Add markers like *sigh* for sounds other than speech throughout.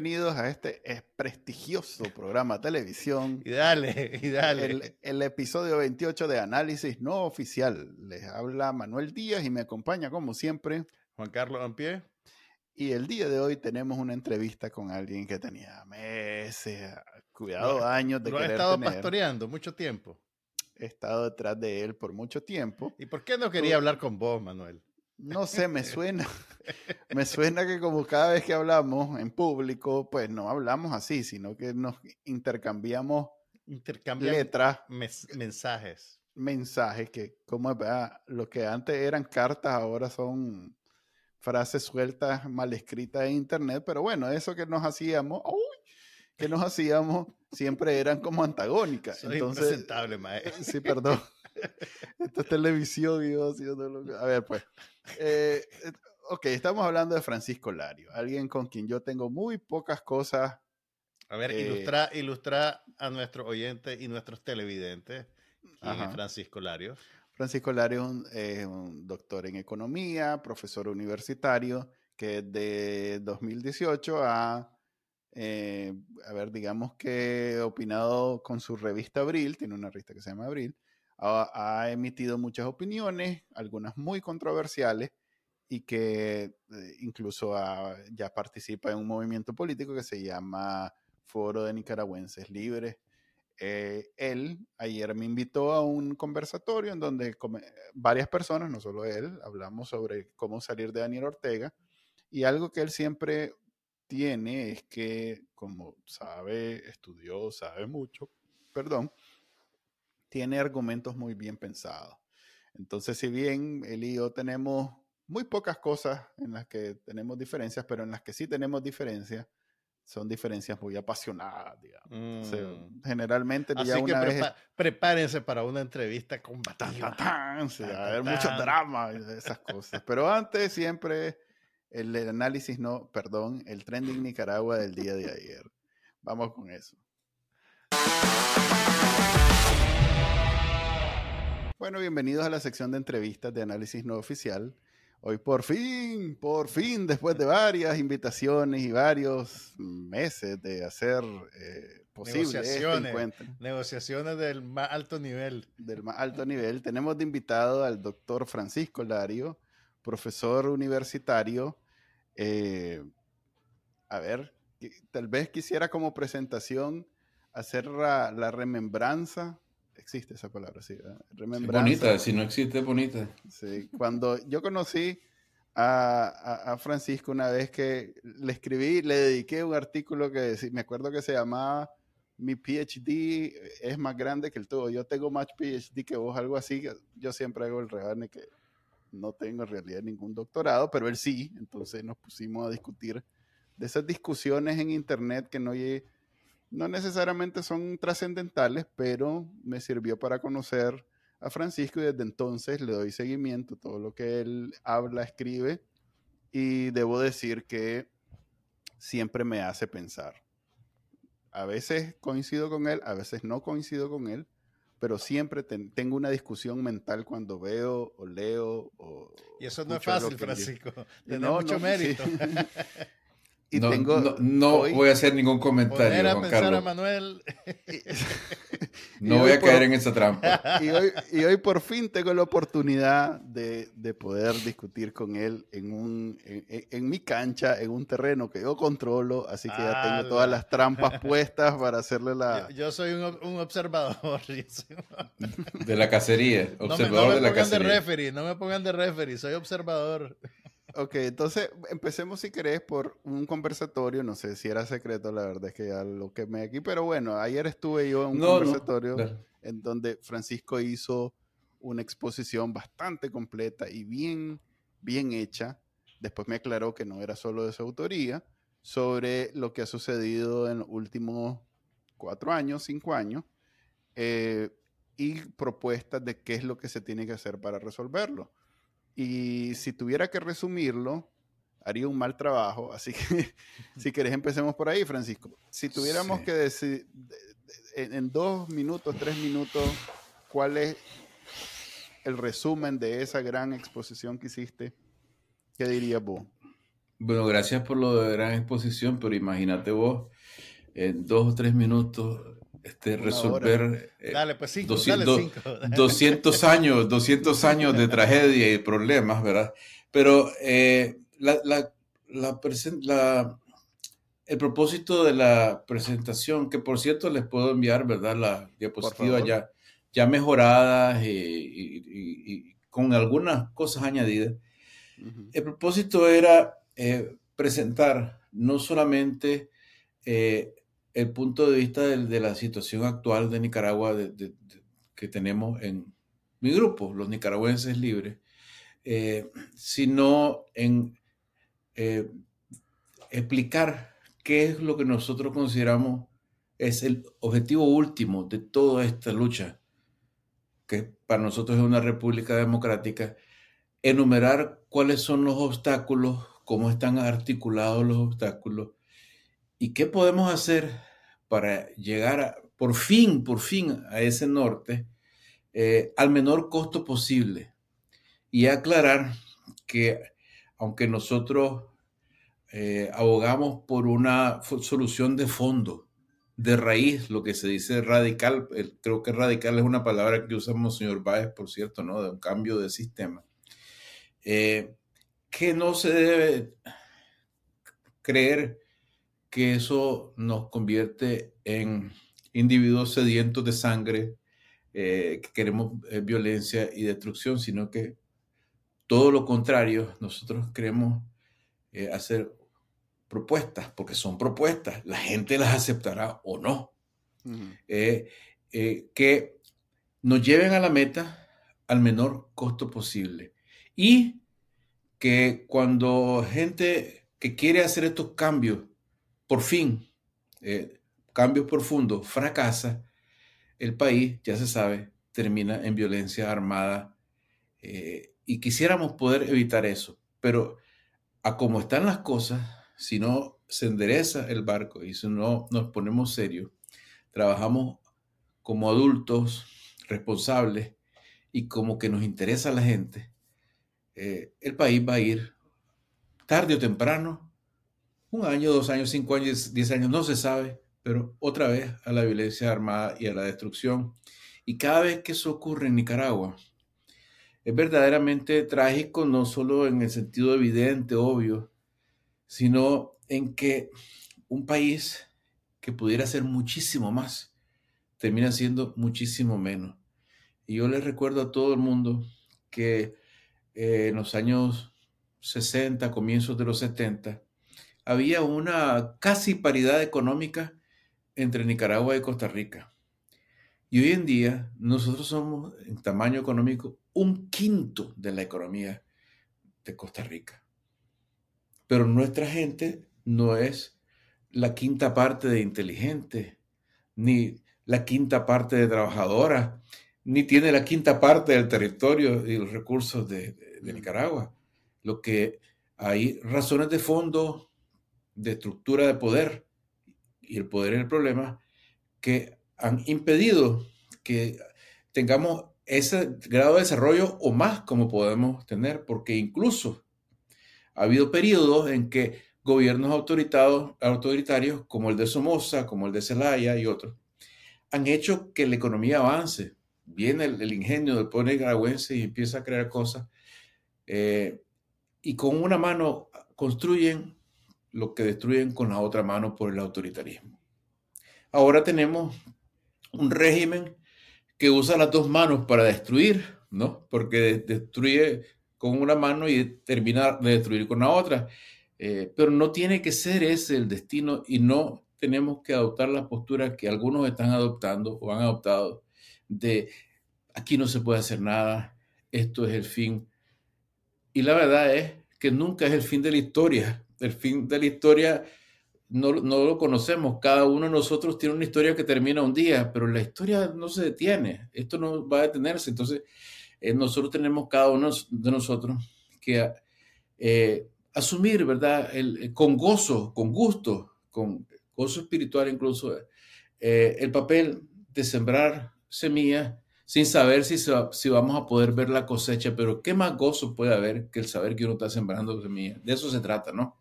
bienvenidos a este prestigioso programa de televisión. Y dale, y dale. El, el, episodio 28 de Análisis No Oficial. Les habla Manuel Díaz y me acompaña, como siempre, Juan Carlos Ampie. Y el día de hoy tenemos una entrevista con alguien que tenía meses, cuidado, años de Lo he estado pastoreando mucho tiempo. He estado detrás de él por mucho tiempo. ¿Y por qué no quería hablar con vos, Manuel? No sé, me suena, *laughs* me suena que como cada vez que hablamos en público, pues no hablamos así, sino que nos intercambiamos letras, mensajes. Mensajes que, como lo que antes eran cartas, ahora son frases sueltas mal escritas en internet, pero bueno, eso que nos hacíamos, que nos hacíamos siempre eran como antagónicas. Soy Entonces, maestro. Sí, perdón. *laughs* Esto es televisión y yo haciendo A ver, pues. Eh, eh, ok, estamos hablando de Francisco Lario, alguien con quien yo tengo muy pocas cosas. A ver, eh, ilustra, ilustra a nuestros oyentes y nuestros televidentes. Francisco Lario? Francisco Lario es un, doctor en economía, profesor universitario, que de 2018 ha, a ver, digamos que opinado con su revista Abril, tiene una revista que se llama Abril, ha, emitido muchas opiniones, algunas muy controversiales, y que eh, incluso ya participa en un movimiento político que se llama Foro de Nicaragüenses Libres. Eh, él ayer me invitó a un conversatorio en donde varias personas, no solo él, hablamos sobre cómo salir de Daniel Ortega. Y algo que él siempre tiene es que, como sabe, estudió, sabe mucho, perdón, tiene argumentos muy bien pensados. Entonces, si bien él y yo tenemos muy pocas cosas en las que tenemos diferencias, pero en las que sí tenemos diferencias, son diferencias muy apasionadas, digamos. Mm. generalmente Así que prepárense para una entrevista con a haber mucho drama y esas *laughs* cosas. Pero antes siempre el análisis, no, perdón, el trending Nicaragua del día de ayer. Vamos con eso. Bueno, bienvenidos a la sección de entrevistas de análisis no oficial. Hoy por fin, por fin, después de varias invitaciones y varios meses de hacer eh, posible este negociaciones, negociaciones del más alto nivel. Del más alto nivel. Tenemos de invitado al doctor Francisco Lario, profesor universitario. Eh, a ver, tal vez quisiera como presentación hacer la remembranza existe esa palabra, sí. bonita, si no existe, bonita. Sí, cuando yo conocí a, Francisco una vez que le escribí, le dediqué un artículo que me acuerdo que se llamaba Mi PhD es más grande que el tuyo. Yo tengo más PhD que vos, algo así. Yo siempre hago el rebane que no tengo en realidad ningún doctorado, pero él sí. Entonces nos pusimos a discutir de esas discusiones en internet que no llegué no necesariamente son trascendentales, pero me sirvió para conocer a Francisco y desde entonces le doy seguimiento a todo lo que él habla, escribe y debo decir que siempre me hace pensar. A veces coincido con él, a veces no coincido con él, pero siempre tengo una discusión mental cuando veo o leo. O y eso no es fácil, Francisco. Tiene mucho mérito. *laughs* Y no, tengo, no, voy a hacer ningún comentario. Juan Carlos. Manuel. *laughs* *laughs* no voy a caer en esa trampa. *laughs* Y hoy, y hoy por fin tengo la oportunidad de, de poder discutir con él en, un, en, en, mi cancha, en un terreno que yo controlo, así que ya tengo todas las trampas puestas para hacerle la... Yo, soy un, un observador. de la cacería. Observador no me, no me de la pongan cacería. de referee, no me pongan de referee, soy observador. Ok, entonces empecemos si querés por un conversatorio, no sé si era secreto, la verdad es que ya lo quemé aquí, pero bueno, ayer estuve yo en un conversatorio en donde Francisco hizo una exposición bastante completa y bien, bien hecha. Después me aclaró que no era solo de su autoría, sobre lo que ha sucedido en los últimos cuatro años, cinco años, eh, y propuestas de qué es lo que se tiene que hacer para resolverlo. Y si tuviera que resumirlo, haría un mal trabajo. Así que *laughs* si querés empecemos por ahí, Francisco. Si tuviéramos que decir en, dos minutos, tres minutos, ¿cuál es el resumen de esa gran exposición que hiciste? ¿Qué dirías vos? Bueno, gracias por lo de gran exposición, pero imagínate vos, en dos o tres minutos, este, resolver eh, dale, pues cinco, 200, 200, *laughs* años, 200 años de tragedia y problemas, ¿verdad? Pero eh, la, la, la, el propósito de la presentación, que por cierto les puedo enviar, ¿verdad? La diapositiva ya, ya mejoradas y, con algunas cosas añadidas. El propósito era eh, presentar no solamente eh, el punto de vista de, la situación actual de Nicaragua que tenemos en mi grupo, los nicaragüenses libres, eh, sino en explicar qué es lo que nosotros consideramos es el objetivo último de toda esta lucha, que para nosotros es una república democrática, enumerar cuáles son los obstáculos, cómo están articulados los obstáculos y qué podemos hacer para llegar por fin, por fin a ese norte eh, al menor costo posible y aclarar que aunque nosotros eh, abogamos por una solución de fondo, de raíz, lo que se dice radical, creo que radical es una palabra que usamos, señor Báez, por cierto, ¿no? De un cambio de sistema. Eh, que no se debe creer que eso nos convierte en individuos sedientos de sangre, eh, que queremos violencia y destrucción, sino que todo lo contrario, nosotros queremos hacer propuestas, porque son propuestas, la gente las aceptará o no, eh, eh, que nos lleven a la meta al menor costo posible. Y que cuando gente que quiere hacer estos cambios, por fin, eh, cambios profundos, fracasa, el país, ya se sabe, termina en violencia armada. y quisiéramos poder evitar eso, pero a como están las cosas, si no se endereza el barco y si no nos ponemos serios, trabajamos como adultos responsables y como que nos interesa a la gente, eh, el país va a ir tarde o temprano, un año, dos años, cinco años, diez años, no se sabe, pero otra vez a la violencia armada y a la destrucción. Y cada vez que eso ocurre en Nicaragua, es verdaderamente trágico, no solo en el sentido evidente, obvio, sino en que un país que pudiera ser muchísimo más, termina siendo muchísimo menos. Y yo les recuerdo a todo el mundo que eh, en los años 60, comienzos de los 70, había una casi paridad económica entre Nicaragua y Costa Rica. Y hoy en día nosotros somos en tamaño económico un quinto de la economía de Costa Rica. Pero nuestra gente no es la quinta parte de inteligente, ni la quinta parte de trabajadora, ni tiene la quinta parte del territorio y los recursos de, Nicaragua. Lo que hay razones de fondo, de estructura de poder, y el poder es el problema, que han impedido que tengamos ese grado de desarrollo o más como podemos tener, porque incluso ha habido periodos en que gobiernos autoritarios como el de Somoza, como el de Zelaya y otros, han hecho que la economía avance. Viene el, ingenio del pueblo nicaragüense y empieza a crear cosas. Eh, y con una mano construyen lo que destruyen con la otra mano por el autoritarismo. Ahora tenemos un régimen que usa las dos manos para destruir, ¿no? Porque destruye con una mano y terminar de destruir con la otra. Eh, pero no tiene que ser ese el destino y no tenemos que adoptar la postura que algunos están adoptando o han adoptado de aquí no se puede hacer nada, esto es el fin. Y la verdad es que nunca es el fin de la historia. El fin de la historia no, no, lo conocemos. Cada uno de nosotros tiene una historia que termina un día, pero la historia no se detiene. Esto no va a detenerse. Entonces, eh, nosotros tenemos cada uno de nosotros que eh, asumir, ¿verdad? El, con gozo, con gusto, con gozo espiritual incluso, eh, el papel de sembrar semillas sin saber si, si vamos a poder ver la cosecha, pero ¿qué más gozo puede haber que el saber que uno está sembrando semillas? De eso se trata, ¿no?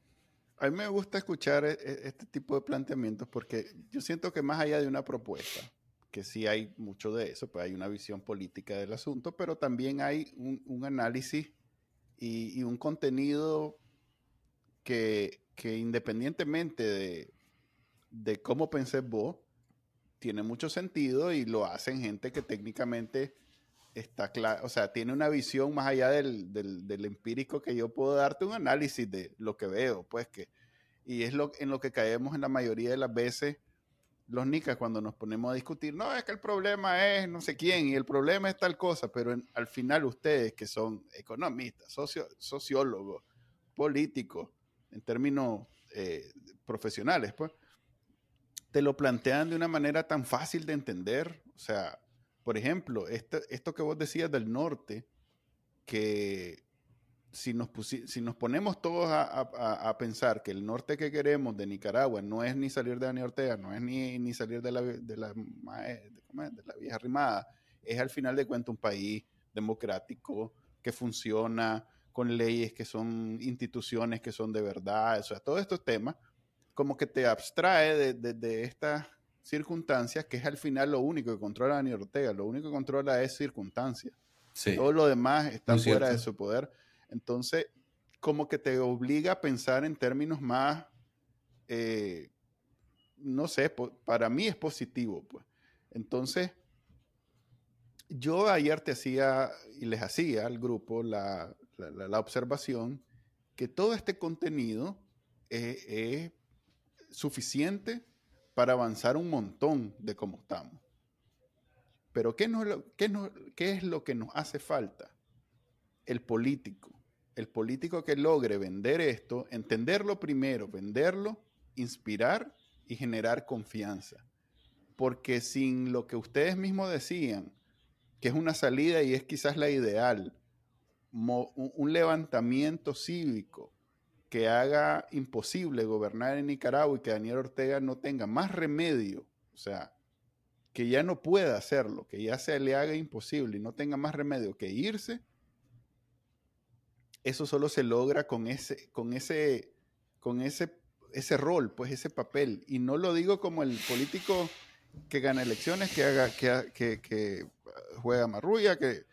A mí me gusta escuchar e, e, este tipo de planteamientos porque yo siento que más allá de una propuesta, que sí hay mucho de eso, pues hay una visión política del asunto, pero también hay un, análisis y, un contenido que, independientemente de, de cómo pensé vos, tiene mucho sentido y lo hacen gente que técnicamente está claro, o sea, tiene una visión más allá del, del, empírico que yo puedo darte un análisis de lo que veo, pues que, y es lo, en lo que caemos en la mayoría de las veces los nicas cuando nos ponemos a discutir, no, es que el problema es no sé quién y el problema es tal cosa, pero al final ustedes que son economistas, sociólogos, políticos, en términos eh, profesionales, pues, te lo plantean de una manera tan fácil de entender, o sea, por ejemplo, esto, esto que vos decías del norte, que si nos, ponemos todos a, pensar que el norte que queremos de Nicaragua no es ni salir de Dani Ortega, no es ni, ni salir de la, de, la, de la vieja rimada, es al final de cuentas un país democrático que funciona con leyes que son instituciones que son de verdad, o sea, todos estos temas como que te abstrae de, de, de estas circunstancias, que es al final lo único que controla Dani Ortega, lo único que controla es circunstancias. Todo lo demás está fuera de su poder. Entonces, como que te obliga a pensar en términos más, eh, no sé, para mí es positivo. Pues. Entonces, yo ayer te hacía y les hacía al grupo la, la, observación que todo este contenido es suficiente para avanzar un montón de cómo estamos. Pero ¿qué, ¿qué es lo que nos hace falta? El político. El político que logre vender esto, entenderlo primero, venderlo, inspirar y generar confianza. Porque sin lo que ustedes mismos decían, que es una salida y es quizás la ideal, un levantamiento cívico que haga imposible gobernar en Nicaragua y que Daniel Ortega no tenga más remedio, o sea, que ya no pueda hacerlo, que ya se le haga imposible y no tenga más remedio que irse, eso solo se logra con ese, con ese, con ese, ese rol, pues ese papel. Y no lo digo como el político que gana elecciones, que haga, que, que, juega marrulla, que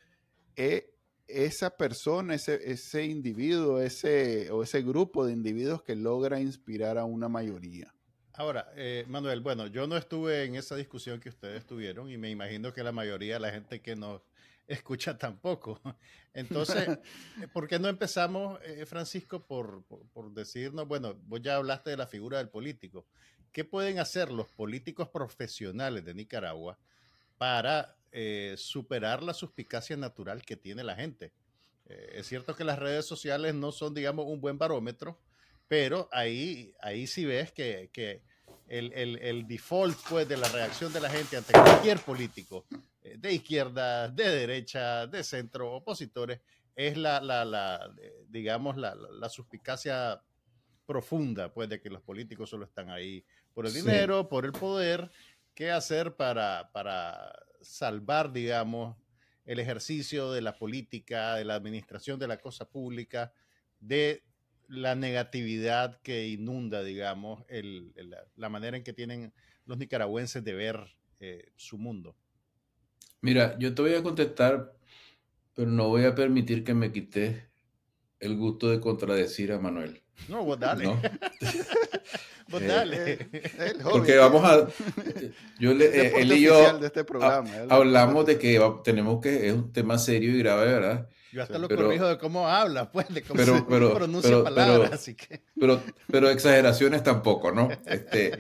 eh, esa persona, ese, ese individuo, ese, o ese grupo de individuos que logra inspirar a una mayoría. Ahora, eh, Manuel, bueno, yo no estuve en esa discusión que ustedes tuvieron y me imagino que la mayoría de la gente que nos *laughs* escucha tampoco. *laughs* Entonces, eh, ¿por qué no empezamos, eh, Francisco, por, por, decirnos, bueno, vos ya hablaste de la figura del político. ¿Qué pueden hacer los políticos profesionales de Nicaragua para eh, superar la suspicacia natural que tiene la gente. Eh, es cierto que las redes sociales no son, digamos, un buen barómetro, pero ahí, ahí sí ves que, que el, el, el, default pues, de la reacción de la gente ante cualquier político, eh, de izquierda, de derecha, de centro, opositores, es la, la, la digamos, la, la, suspicacia profunda, pues, de que los políticos solo están ahí por el dinero, por el poder. ¿Qué hacer para, para salvar, digamos, el ejercicio de la política, de la administración de la cosa pública, de la negatividad que inunda, digamos, la manera en que tienen los nicaragüenses de ver eh, su mundo. Mira, yo te voy a contestar, pero no voy a permitir que me quites el gusto de contradecir a Manuel. No, vos dale. *laughs* vos eh, dale. Eh, porque vamos a. Yo le, él y yo de este programa, hablamos de que tenemos que. Es un tema serio y grave, ¿verdad? Yo hasta lo corrijo de cómo habla, pues, de cómo se pronuncia palabras, así que. Pero, pero exageraciones tampoco, ¿no? *laughs* Este,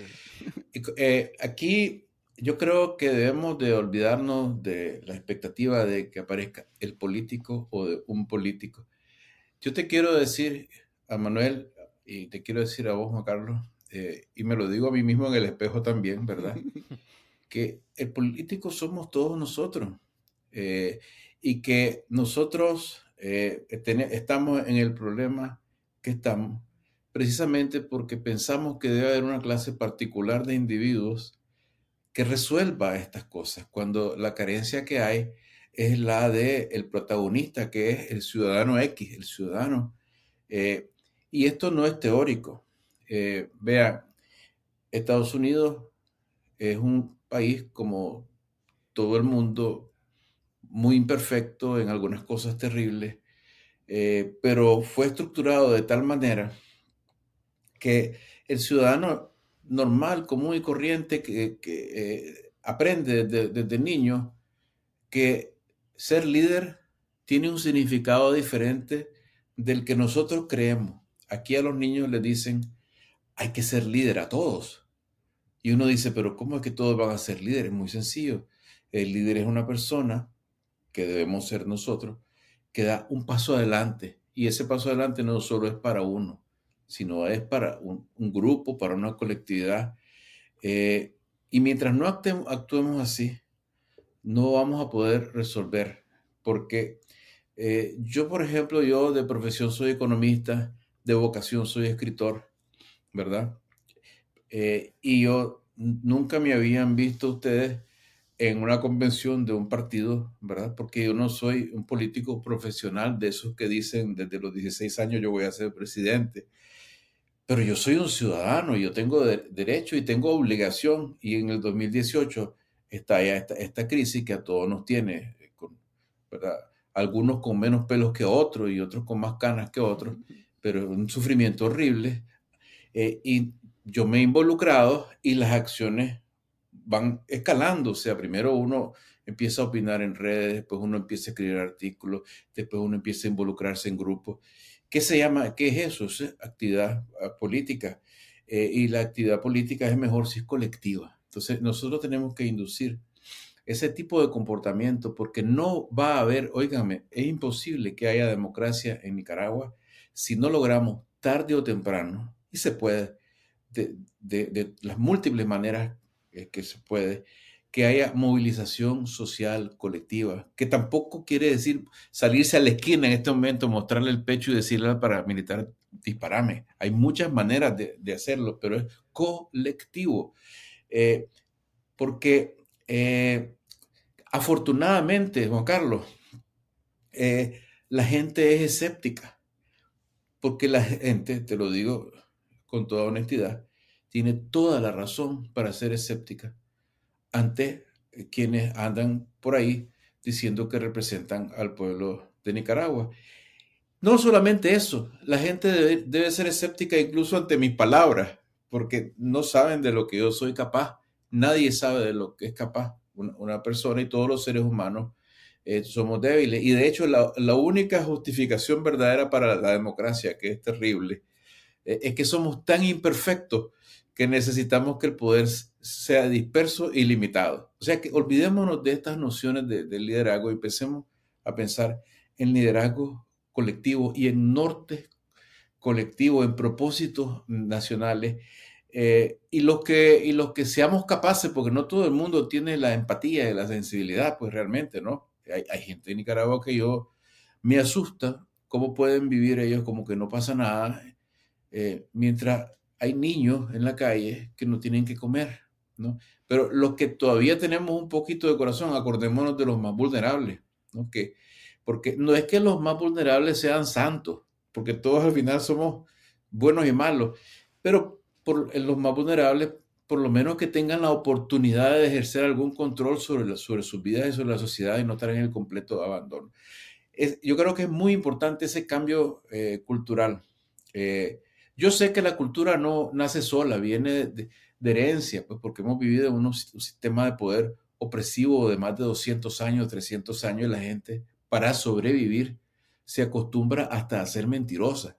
eh, aquí yo creo que debemos de olvidarnos de la expectativa de que aparezca el político o de un político. Yo te quiero decir, a Manuel, y te quiero decir a vos, Juan Carlos, eh, y me lo digo a mí mismo en el espejo también, ¿verdad? *laughs* que el político somos todos nosotros eh, y que nosotros eh, estamos en el problema que estamos precisamente porque pensamos que debe haber una clase particular de individuos que resuelva estas cosas, cuando la carencia que hay es la de el protagonista, que es el ciudadano X, el ciudadano y esto no es teórico. Eh, vea, Estados Unidos es un país como todo el mundo, muy imperfecto en algunas cosas terribles, eh, pero fue estructurado de tal manera que el ciudadano normal, común y corriente que, eh, aprende desde, niño que ser líder tiene un significado diferente del que nosotros creemos. Aquí a los niños les dicen, hay que ser líder a todos. Y uno dice, pero ¿cómo es que todos van a ser líderes? Muy sencillo. El líder es una persona que debemos ser nosotros, que da un paso adelante. Y ese paso adelante no solo es para uno, sino es para un, grupo, para una colectividad. Eh, y mientras no actuemos, así, no vamos a poder resolver, porque eh, yo, por ejemplo, yo de profesión soy economista, de vocación soy escritor, ¿verdad? Eh, y yo nunca me habían visto ustedes en una convención de un partido, ¿verdad? Porque yo no soy un político profesional de esos que dicen desde los 16 años yo voy a ser presidente. Pero yo soy un ciudadano, yo tengo derecho y tengo obligación. Y en el 2018 está ya esta, crisis que a todos nos tiene, eh, ¿verdad? Algunos con menos pelos que otros y otros con más canas que otros, pero es un sufrimiento horrible. Eh, y yo me he involucrado y las acciones van escalando. O sea, primero uno empieza a opinar en redes, después uno empieza a escribir artículos, después uno empieza a involucrarse en grupos. ¿Qué se llama? ¿Qué es eso? Es actividad ah, política. Eh, y la actividad política es mejor si es colectiva. Entonces, nosotros tenemos que inducir ese tipo de comportamiento porque no va a haber, óigame, es imposible que haya democracia en Nicaragua si no logramos tarde o temprano, y se puede, de, de las múltiples maneras que se puede, que haya movilización social colectiva, que tampoco quiere decir salirse a la esquina en este momento, mostrarle el pecho y decirle al paramilitar, disparame. Hay muchas maneras de, hacerlo, pero es colectivo. Eh, porque eh, afortunadamente, Juan Carlos, eh, la gente es escéptica, porque la gente, te lo digo con toda honestidad, tiene toda la razón para ser escéptica ante quienes andan por ahí diciendo que representan al pueblo de Nicaragua. No solamente eso, la gente debe, ser escéptica incluso ante mis palabras, porque no saben de lo que yo soy capaz. Nadie sabe de lo que es capaz una, persona y todos los seres humanos eh, somos débiles. Y de hecho, la, única justificación verdadera para la democracia, que es terrible, eh, es que somos tan imperfectos que necesitamos que el poder sea disperso y limitado. O sea que olvidémonos de estas nociones de, liderazgo y empecemos a pensar en liderazgo colectivo y en norte colectivo, en propósitos nacionales. Eh, y, los que, y los que seamos capaces, porque no todo el mundo tiene la empatía y la sensibilidad, pues realmente, ¿no? Hay, gente en Nicaragua que yo me asusta cómo pueden vivir ellos como que no pasa nada, eh, mientras hay niños en la calle que no tienen que comer, ¿no? Pero los que todavía tenemos un poquito de corazón, acordémonos de los más vulnerables, ¿no? Que, porque no es que los más vulnerables sean santos, porque todos al final somos buenos y malos, pero por, los más vulnerables, por lo menos que tengan la oportunidad de ejercer algún control sobre, sobre sus vidas y sobre la sociedad y no estar en el completo abandono. yo creo que es muy importante ese cambio eh, cultural. Eh, yo sé que la cultura no nace sola, viene de, herencia, pues porque hemos vivido en un, sistema de poder opresivo de más de 200 años, 300 años, y la gente para sobrevivir se acostumbra hasta a ser mentirosa.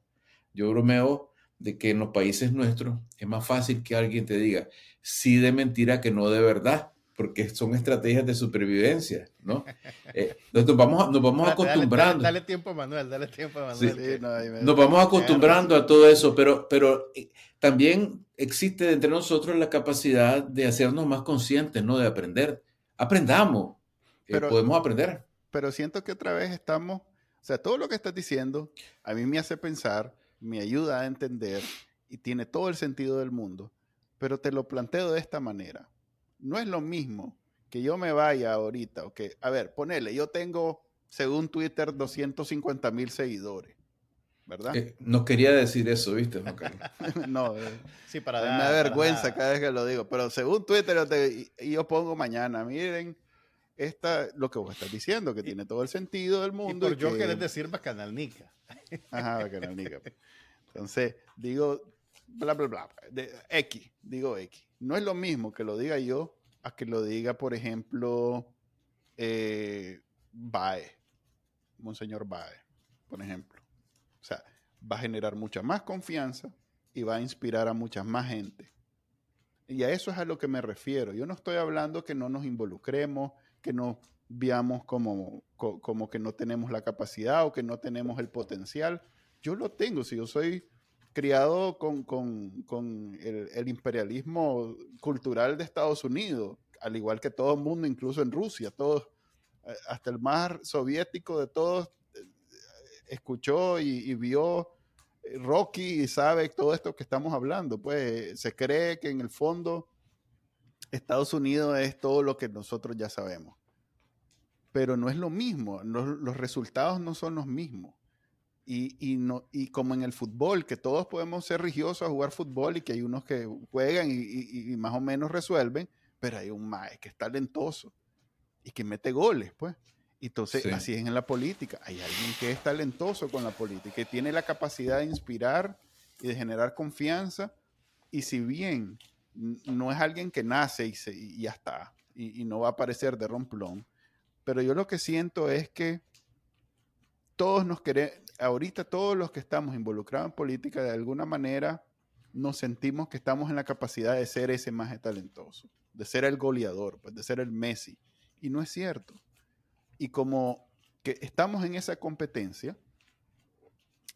Yo bromeo de que en los países nuestros es más fácil que alguien te diga sí de mentira que no de verdad porque son estrategias de supervivencia, ¿no? Eh, nos vamos, nos vamos acostumbrando. Dale, tiempo Manuel, dale tiempo Manuel. nos vamos acostumbrando a todo eso, pero, pero eh, también existe entre nosotros la capacidad de hacernos más conscientes, ¿no? De aprender. Aprendamos, eh, podemos aprender. Pero siento que otra vez estamos, o sea, todo lo que estás diciendo a mí me hace pensar, me ayuda a entender y tiene todo el sentido del mundo, pero te lo planteo de esta manera no es lo mismo que yo me vaya ahorita, o que, a ver, ponele, yo tengo, según Twitter, 250 mil seguidores. ¿verdad? Eh, no quería decir eso, ¿viste? *laughs* no, eh, sí, para me da vergüenza cada vez que lo digo, pero según Twitter y, yo pongo mañana, miren, esta, lo que vos estás diciendo, que tiene todo el sentido del mundo. Y por yo querés decir bacanalnica. Ajá, bacanalnica. *laughs* Entonces, digo, bla, bla, bla, X, digo X. No es lo mismo que lo diga yo a que lo diga, por ejemplo, eh, Bae, Monseñor Bae, por ejemplo. O sea, va a generar mucha más confianza y va a inspirar a mucha más gente. Y a eso es a lo que me refiero. Yo no estoy hablando que no nos involucremos, que no veamos como, como que no tenemos la capacidad o que no tenemos el potencial. Yo lo tengo, si yo soy criado con, el, imperialismo cultural de Estados Unidos, al igual que todo el mundo, incluso en Rusia, todos, eh, hasta el más soviético de todos, eh, escuchó y, vio eh, Rocky y sabe todo esto que estamos hablando. Pues se cree que en el fondo Estados Unidos es todo lo que nosotros ya sabemos. Pero no es lo mismo, los resultados no son los mismos. Y, no, y como en el fútbol, que todos podemos ser religiosos a jugar fútbol y que hay unos que juegan y, más o menos resuelven, pero hay un mae que es talentoso y que mete goles, pues. Entonces, así es en la política. Hay alguien que es talentoso con la política, que tiene la capacidad de inspirar y de generar confianza. Y si bien no es alguien que nace y, se, y ya está, y, y no va a aparecer de romplón, pero yo lo que siento es que todos nos queremos, ahorita todos los que estamos involucrados en política, de alguna manera nos sentimos que estamos en la capacidad de ser ese más talentoso, de ser el goleador, pues, de ser el Messi. Y no es cierto. Y como que estamos en esa competencia,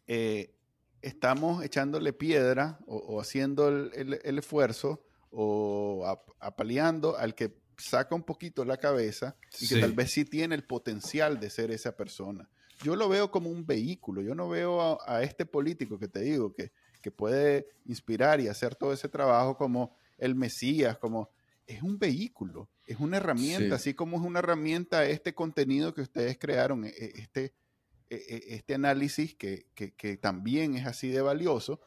eh, estamos echándole piedra o, haciendo el, esfuerzo o apaleando al que saca un poquito la cabeza y que tal vez sí tiene el potencial de ser esa persona yo lo veo como un vehículo. Yo no veo a, este político que te digo, que, que, puede inspirar y hacer todo ese trabajo como el Mesías, como es un vehículo, es una herramienta, así como es una herramienta este contenido que ustedes crearon, e, e, este, e, este análisis que, que, que también es así de valioso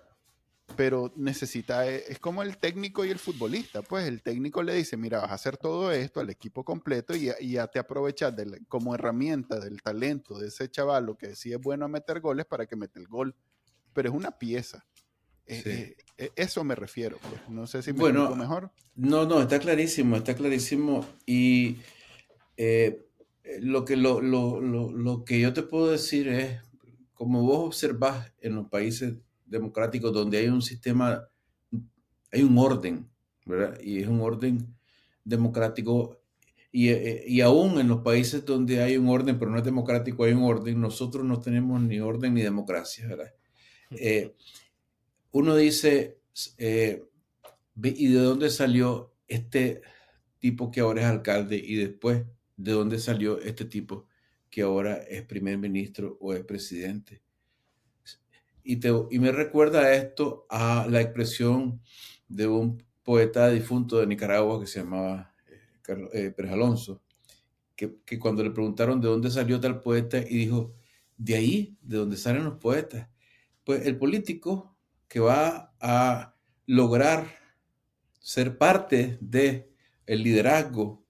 pero necesita, eh, es como el técnico y el futbolista, pues el técnico le dice, mira, vas a hacer todo esto al equipo completo y, ya te aprovechas como herramienta del talento de ese chaval que sí es bueno a meter goles para que mete el gol, pero es una pieza. Eh, eh, eso me refiero, pues. no sé si me bueno, mejor. No, no, está clarísimo, está clarísimo y lo, que, lo, lo, lo que yo te puedo decir es, como vos observás en los países democrático donde hay un sistema, hay un orden, ¿verdad? Y es un orden democrático. Y, eh, y, aún en los países donde hay un orden, pero no es democrático, hay un orden, nosotros no tenemos ni orden ni democracia, ¿verdad? Eh, uno dice, eh, ¿y de dónde salió este tipo que ahora es alcalde? Y después, ¿de dónde salió este tipo que ahora es primer ministro o es presidente? Y, te, y me recuerda esto a la expresión de un poeta difunto de Nicaragua que se llamaba eh, eh, Pérez Alonso, que, que, cuando le preguntaron de dónde salió tal poeta y dijo, de ahí, de donde salen los poetas. Pues el político que va a lograr ser parte de el liderazgo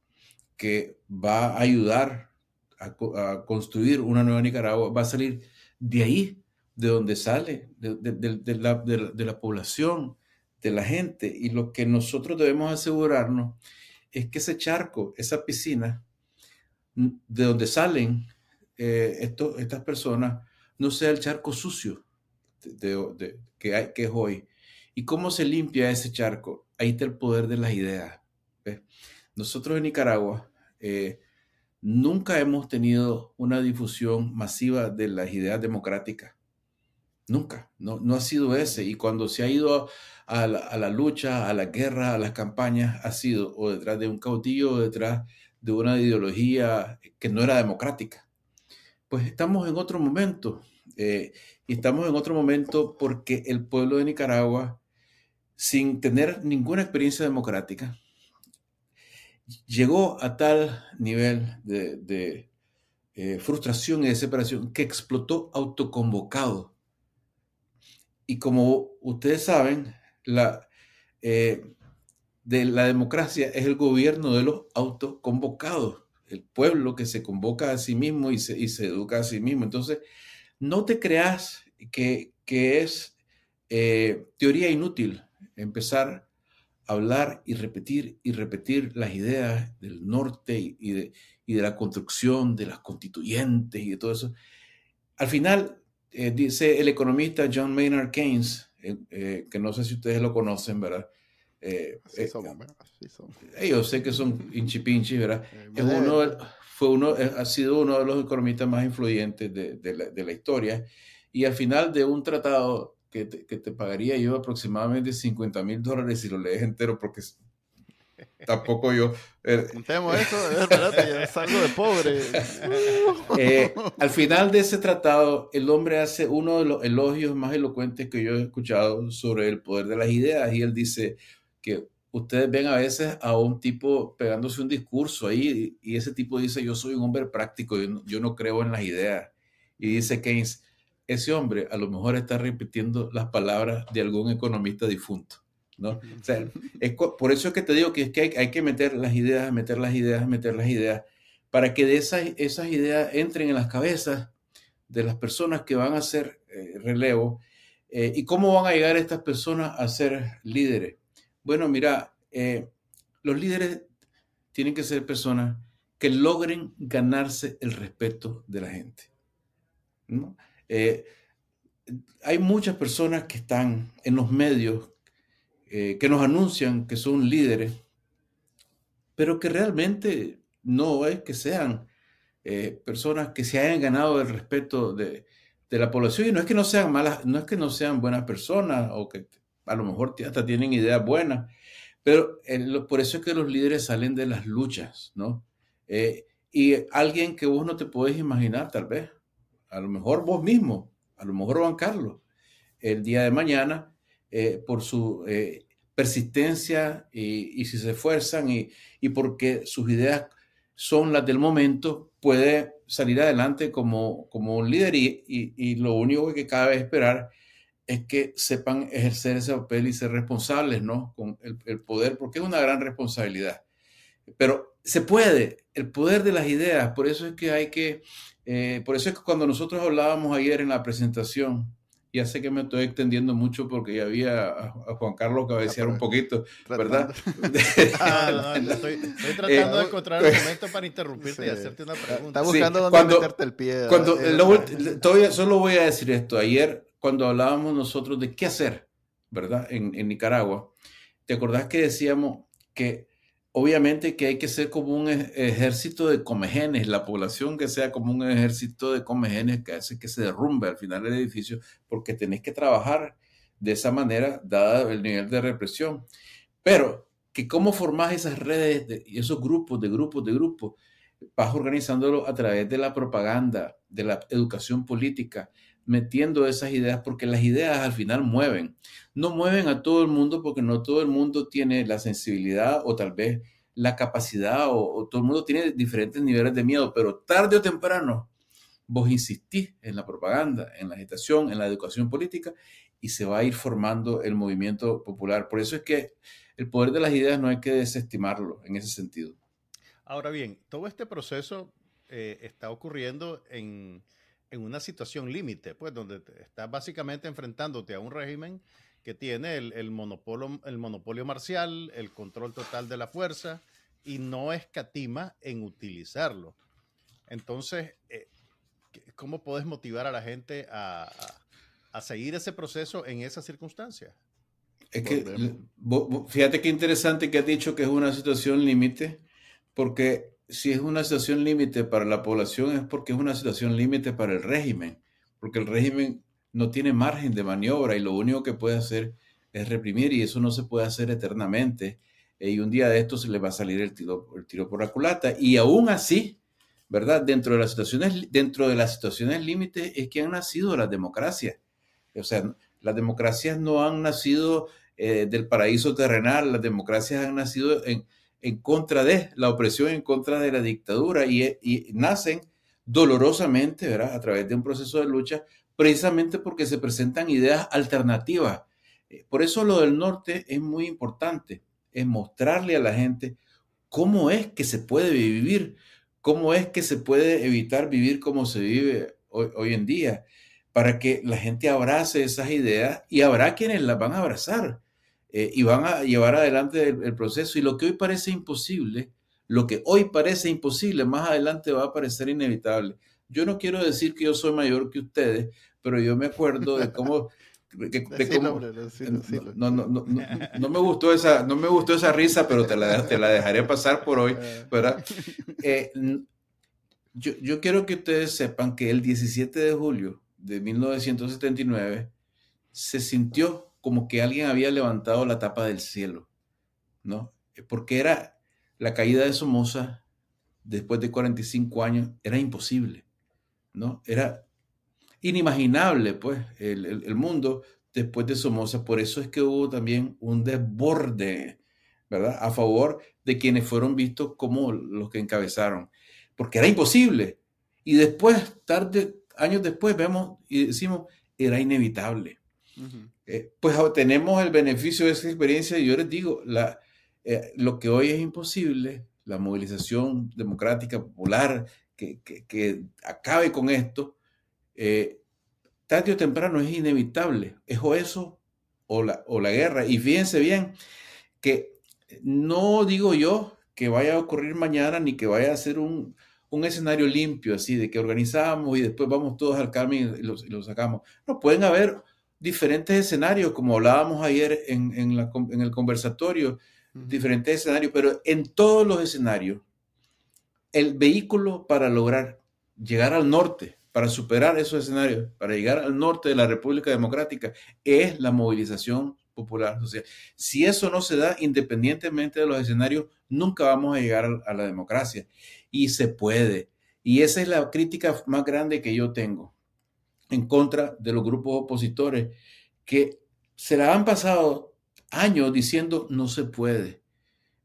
que va a ayudar a, a construir una nueva Nicaragua, va a salir de ahí, de donde sale, de, la, población, de la gente. Y lo que nosotros debemos asegurarnos es que ese charco, esa piscina, de donde salen eh, estas personas, no sea el charco sucio que, hay, que es hoy. ¿Y cómo se limpia ese charco? Ahí está el poder de las ideas. Nosotros en Nicaragua eh, nunca hemos tenido una difusión masiva de las ideas democráticas. Nunca, no, no ha sido ese. Y cuando se ha ido a la, lucha, a la guerra, a las campañas, ha sido o detrás de un caudillo o detrás de una ideología que no era democrática. Pues estamos en otro momento. Eh, y estamos en otro momento porque el pueblo de Nicaragua, sin tener ninguna experiencia democrática, llegó a tal nivel de, eh, frustración y desesperación que explotó autoconvocado y como ustedes saben, la, eh, de la democracia es el gobierno de los autoconvocados, el pueblo que se convoca a sí mismo y se, y se educa a sí mismo. Entonces, no te creas que, que es eh, teoría inútil empezar a hablar y repetir y repetir las ideas del norte y, de, y de, la construcción de las constituyentes y de todo eso. Al final, eh, dice el economista John Maynard Keynes, que no sé si ustedes lo conocen, ¿verdad? Eh, eh, eh, yo sé que son hinchipinchis, ¿verdad? Es uno, fue uno, ha sido uno de los economistas más influyentes de, de, la, de la, historia. Y al final de un tratado que te, que te pagaría yo aproximadamente 50 mil dólares si lo lees entero, porque tampoco yo. Contemos eso, espérate, ya salgo de pobre. *laughs* al final de ese tratado, el hombre hace uno de los elogios más elocuentes que yo he escuchado sobre el poder de las ideas, y él dice que ustedes ven a veces a un tipo pegándose un discurso ahí y ese tipo dice, yo soy un hombre práctico, yo no, creo en las ideas. Y dice Keynes, ese hombre a lo mejor está repitiendo las palabras de algún economista difunto. ¿No? es, por eso es que te digo que, es que hay, que meter las ideas, meter las ideas, meter las ideas, para que de esas, esas ideas entren en las cabezas de las personas que van a hacer eh, relevo. Eh, ¿Y cómo van a llegar estas personas a ser líderes? Bueno, mira, eh, los líderes tienen que ser personas que logren ganarse el respeto de la gente. Eh, hay muchas personas que están en los medios eh, que nos anuncian que son líderes, pero que realmente no es que sean personas que se hayan ganado el respeto de, de, la población. Y no es que no sean malas, no es que no sean buenas personas o que a lo mejor hasta tienen ideas buenas, pero por eso es que los líderes salen de las luchas, ¿no? Eh, y alguien que vos no te puedes imaginar, tal vez, a lo mejor vos mismo, a lo mejor Juan Carlos, el día de mañana, eh, por su eh, persistencia y, si se esfuerzan y, y, porque sus ideas son las del momento, puede salir adelante como, como un líder y, y lo único que cabe esperar es que sepan ejercer ese papel y ser responsables, ¿no? Con el, poder, porque es una gran responsabilidad. Pero se puede, el poder de las ideas, por eso es que hay que, eh, por eso es que cuando nosotros hablábamos ayer en la presentación, ya sé que me estoy extendiendo mucho porque ya había a, Juan Carlos cabecear un poquito, ¿verdad? *laughs* *laughs* Ah, estoy, tratando de encontrar un momento para interrumpirte y hacerte una pregunta. Está buscando dónde meterte el pie. Cuando, todavía solo voy a decir esto. Ayer cuando hablábamos nosotros de qué hacer, ¿verdad? En, Nicaragua, ¿te acordás que decíamos que obviamente que hay que ser como un ejército de comegenes, la población que sea como un ejército de comegenes que hace que se derrumbe al final del edificio, porque tenés que trabajar de esa manera, dada el nivel de represión. Pero que cómo formás esas redes y esos grupos de grupos de grupos, vas organizándolo a través de la propaganda, de la educación política, metiendo esas ideas porque las ideas al final mueven. No mueven a todo el mundo porque no todo el mundo tiene la sensibilidad o tal vez la capacidad o, todo el mundo tiene diferentes niveles de miedo, pero tarde o temprano vos insistís en la propaganda, en la agitación, en la educación política y se va a ir formando el movimiento popular. Por eso es que el poder de las ideas no hay que desestimarlo en ese sentido. Ahora bien, todo este proceso eh, está ocurriendo en, en una situación límite, pues donde estás básicamente enfrentándote a un régimen que tiene el, monopolio, el monopolio marcial, el control total de la fuerza y no escatima en utilizarlo. Entonces, eh, ¿cómo puedes motivar a la gente a, seguir ese proceso en esas circunstancias? Es que, fíjate qué interesante que has dicho que es una situación límite, porque si es una situación límite para la población es porque es una situación límite para el régimen, porque el régimen no tiene margen de maniobra y lo único que puede hacer es reprimir y eso no se puede hacer eternamente. Y un día de esto se le va a salir el tiro, el tiro por la culata. Y aún así, ¿verdad? Dentro de las situaciones, dentro de las situaciones límites es que han nacido las democracias. O sea, las democracias no han nacido eh, del paraíso terrenal, las democracias han nacido en, en contra de la opresión, en contra de la dictadura y, nacen dolorosamente. A través de un proceso de lucha precisamente porque se presentan ideas alternativas. Eh, por eso lo del norte es muy importante, es mostrarle a la gente cómo es que se puede vivir, cómo es que se puede evitar vivir como se vive hoy, en día, para que la gente abrace esas ideas y habrá quienes las van a abrazar eh, y van a llevar adelante el, proceso. Y lo que hoy parece imposible, lo que hoy parece imposible, más adelante va a parecer inevitable. Yo no quiero decir que yo soy mayor que ustedes, pero yo me acuerdo de cómo... no, no, no, no, me gustó esa, no me gustó esa risa, pero te la, te la dejaré pasar por hoy, ¿verdad? Eh, yo, yo quiero que ustedes sepan que el 17 de julio de 1979 se sintió como que alguien había levantado la tapa del cielo, ¿no? Porque era la caída de Somoza después de 45 años, era imposible, ¿no? Era inimaginable, pues, el, mundo después de Somoza. Por eso es que hubo también un desborde, ¿verdad? A favor de quienes fueron vistos como los que encabezaron, porque era imposible. Y después, tarde, años después, vemos y decimos, era inevitable. Eh, pues tenemos el beneficio de esa experiencia y yo les digo, eh, lo que hoy es imposible, la movilización democrática popular que, que, acabe con esto, eh, tarde o temprano es inevitable. Es o eso o la, o la guerra. Y fíjense bien que no digo yo que vaya a ocurrir mañana ni que vaya a ser un, un escenario limpio, así, de que organizamos y después vamos todos al Carmen y lo, sacamos. No, pueden haber diferentes escenarios, como hablábamos ayer en, en, la, en el conversatorio, diferentes escenarios, pero en todos los escenarios, el vehículo para lograr llegar al norte, para superar esos escenarios, para llegar al norte de la República Democrática, es la movilización popular. Sea, si eso no se da independientemente de los escenarios, nunca vamos a llegar a la democracia y se puede. Y esa es la crítica más grande que yo tengo en contra de los grupos opositores que se la han pasado años diciendo no se puede.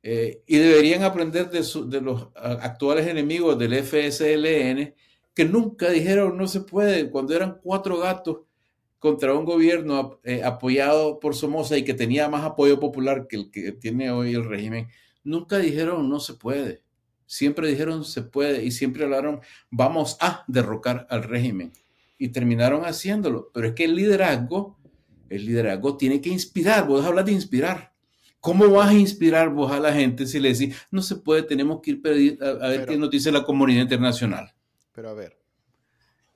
Eh, y deberían aprender de, los actuales enemigos del FSLN que nunca dijeron no se puede cuando eran cuatro gatos contra un gobierno eh, apoyado por Somoza y que tenía más apoyo popular que el que tiene hoy el régimen. Nunca dijeron no se puede. Siempre dijeron se puede y siempre hablaron vamos a derrocar al régimen. Y terminaron haciéndolo. Pero es que el liderazgo, el liderazgo tiene que inspirar. Vos hablas de inspirar. ¿Cómo vas a inspirar vos a la gente si le decís no se puede, tenemos que ir a, ver qué nos dice la comunidad internacional? Pero a ver,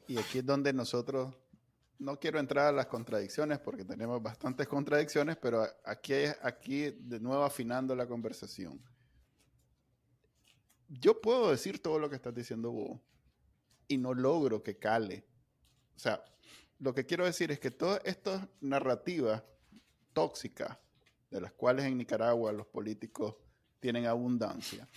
y aquí es donde nosotros no quiero entrar a las contradicciones porque tenemos bastantes contradicciones, pero aquí, aquí de nuevo afinando la conversación yo puedo decir todo lo que estás diciendo vos y no logro que cale. O sea, lo que quiero decir es que todas estas narrativas tóxicas, de las cuales en Nicaragua los políticos tienen abundancia,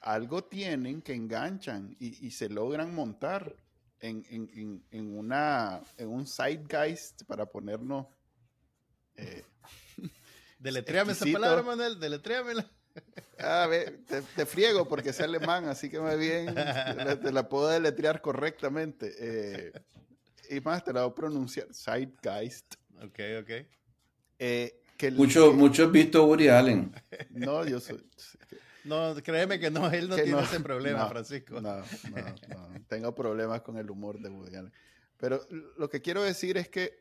algo tienen que enganchan y, se logran montar en, en, en, una, en un zeitgeist para ponernos... Eh, *laughs* deletréame esa palabra, Manuel, deletréamela. A ver, te, friego porque es alemán, así que más bien te, la puedo deletrear correctamente. Eh, y más, te la voy a pronunciar. Zeitgeist. Ok, ok. Eh, mucho, mucho visto Woody Allen. No, yo soy. No, créeme que no, él no tiene ese problema, Francisco. No, no, no. Tengo problemas con el humor de Woody Allen. Pero lo que quiero decir es que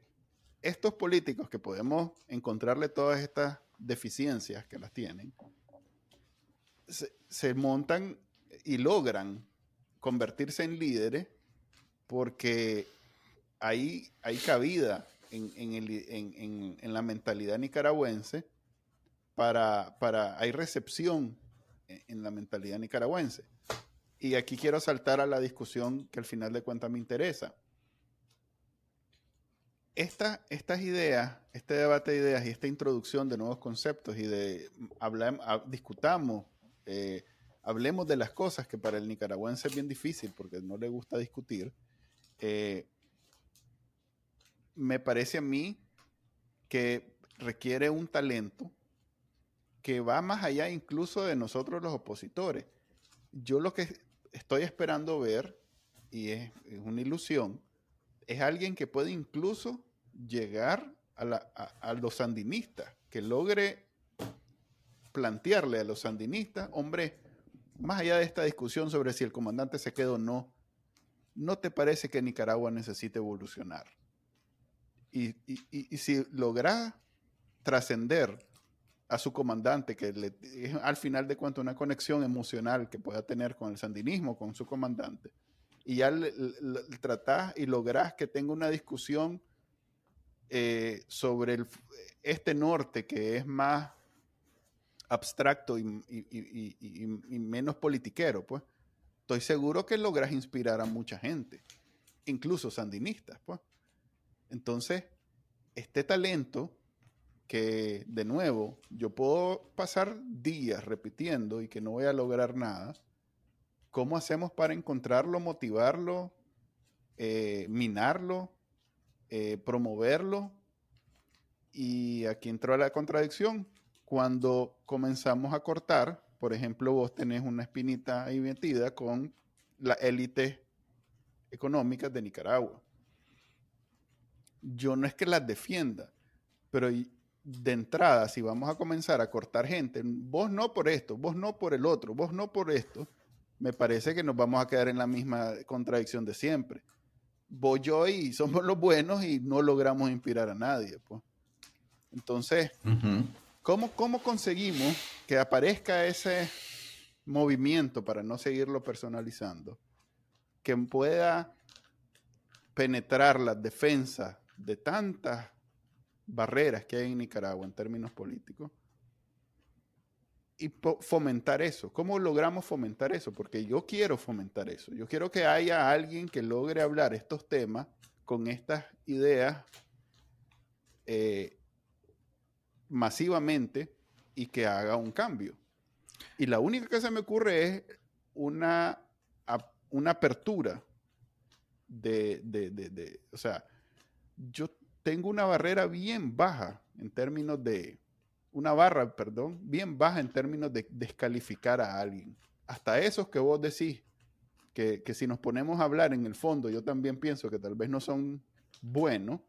estos políticos que podemos encontrarle todas estas deficiencias que las tienen, se, montan y logran convertirse en líderes porque hay, hay cabida en, en, la mentalidad nicaragüense para, para, hay recepción en, la mentalidad nicaragüense. Y aquí quiero saltar a la discusión que al final de cuentas me interesa. Esta, estas ideas, este debate de ideas y esta introducción de nuevos conceptos y de hablar, discutamos eh, hablemos de las cosas que para el nicaragüense es bien difícil porque no le gusta discutir. Eh, me parece a mí que requiere un talento que va más allá incluso de nosotros los opositores. Yo lo que estoy esperando ver, y es, una ilusión, es alguien que puede incluso llegar a, los sandinistas, que logre plantearle a los sandinistas, hombre, más allá de esta discusión sobre si el comandante se queda o no, ¿no te parece que Nicaragua necesita evolucionar? Y, si logra trascender a su comandante, que es al final de cuentas una conexión emocional que pueda tener con el sandinismo, con su comandante, y ya tratás y lográs que tenga una discusión eh, sobre este norte que es más abstracto y, menos politiquero, pues, estoy seguro que logras inspirar a mucha gente, incluso sandinistas, pues. Entonces, este talento que, de nuevo, yo puedo pasar días repitiendo y que no voy a lograr nada, ¿cómo hacemos para encontrarlo, motivarlo, eh, minarlo, eh, promoverlo? Y aquí entró la contradicción. Cuando comenzamos a cortar, por ejemplo, vos tenés una espinita ahí metida con la élite económica de Nicaragua. Yo no es que las defienda, pero de entrada, si vamos a comenzar a cortar gente, vos no por esto, vos no por el otro, vos no por esto, me parece que nos vamos a quedar en la misma contradicción de siempre. Vos, yo y somos los buenos y no logramos inspirar a nadie. Pues. Entonces, ¿cómo, ¿cómo conseguimos que aparezca ese movimiento para no seguirlo personalizando? Que pueda penetrar las defensas de tantas barreras que hay en Nicaragua en términos políticos y fomentar eso. ¿Cómo logramos fomentar eso? Porque yo quiero fomentar eso. Yo quiero que haya alguien que logre hablar estos temas con estas ideas eh, masivamente y que haga un cambio. Y la única que se me ocurre es una, una apertura de, de, de, o sea, yo tengo una barrera bien baja en términos de, una barra, perdón, bien baja en términos de descalificar a alguien. Hasta esos que vos decís, que, si nos ponemos a hablar en el fondo, yo también pienso que tal vez no son buenos,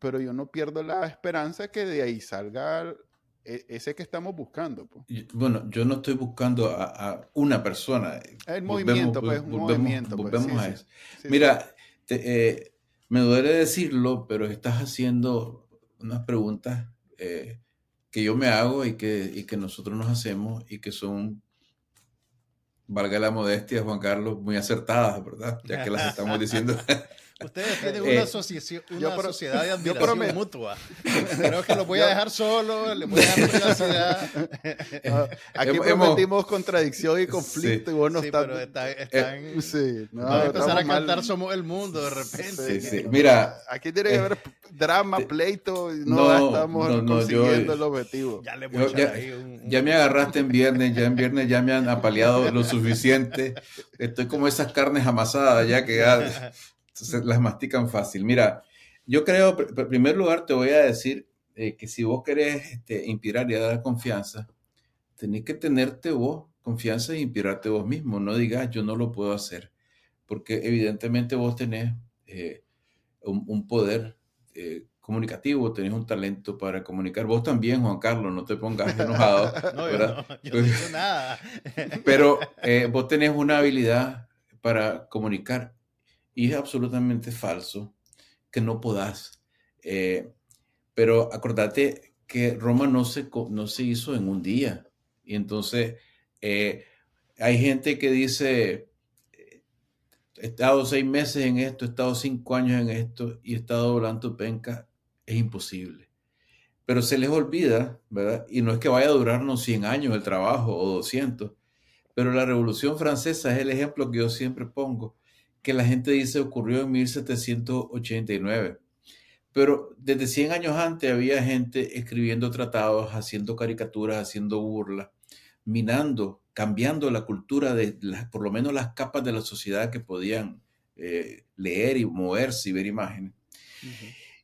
pero yo no pierdo la esperanza que de ahí salga e, ese que estamos buscando. Bueno, yo no estoy buscando a, una persona. El movimiento, pues, un movimiento. Pues, volvemos a eso. Mira, eh, me duele decirlo, pero estás haciendo unas preguntas eh, que yo me hago y que, y que nosotros nos hacemos y que son, valga la modestia, Juan Carlos, muy acertadas, ¿verdad? Ya que las *laughs* estamos diciendo. Ustedes *laughs* tienen una, eh, asociación, una sociedad de admiración mutua. Creo que lo voy a *laughs* dejar solo, le voy a dar privacidad. *laughs* aquí hemos, prometimos contradicción y conflicto y vos no sí, estás... Pero está, eh, sí, no, a empezar a cantar Somos el Mundo de repente. Sí, sí. Mira... Aquí tiene que haber drama, pleito, y no, estamos consiguiendo el objetivo. Ya, le voy a ya, ahí un, ya me agarraste en viernes, ya en viernes ya me han apaleado lo suficiente. Estoy como esas carnes amasadas ya que ya las mastican fácil. Mira, yo creo, en primer lugar, te voy a decir eh, que si vos querés este, inspirar y dar confianza, tenés que tenerte vos confianza e inspirarte vos mismo. No digas, yo no lo puedo hacer, porque evidentemente vos tenés eh, un, poder eh, comunicativo, tenés un talento para comunicar. Vos también, Juan Carlos, no te pongas enojado. *laughs* no, yo no, yo nada. *laughs* Pero vos tenés una habilidad para comunicar y es absolutamente falso que no podás. Eh, pero acordate que Roma no se, no se hizo en un día. Y entonces eh, hay gente que dice, he estado seis meses en esto, he estado cinco años en esto y he estado volando penca. Es imposible. Pero se les olvida, ¿verdad? Y no es que vaya a durarnos 100 años el trabajo o 200, pero la Revolución Francesa es el ejemplo que yo siempre pongo que la gente dice ocurrió en 1789. Pero desde 100 años antes había gente escribiendo tratados, haciendo caricaturas, haciendo burlas, minando, cambiando la cultura de por lo menos las capas de la sociedad que podían eh, leer y moverse y ver imágenes.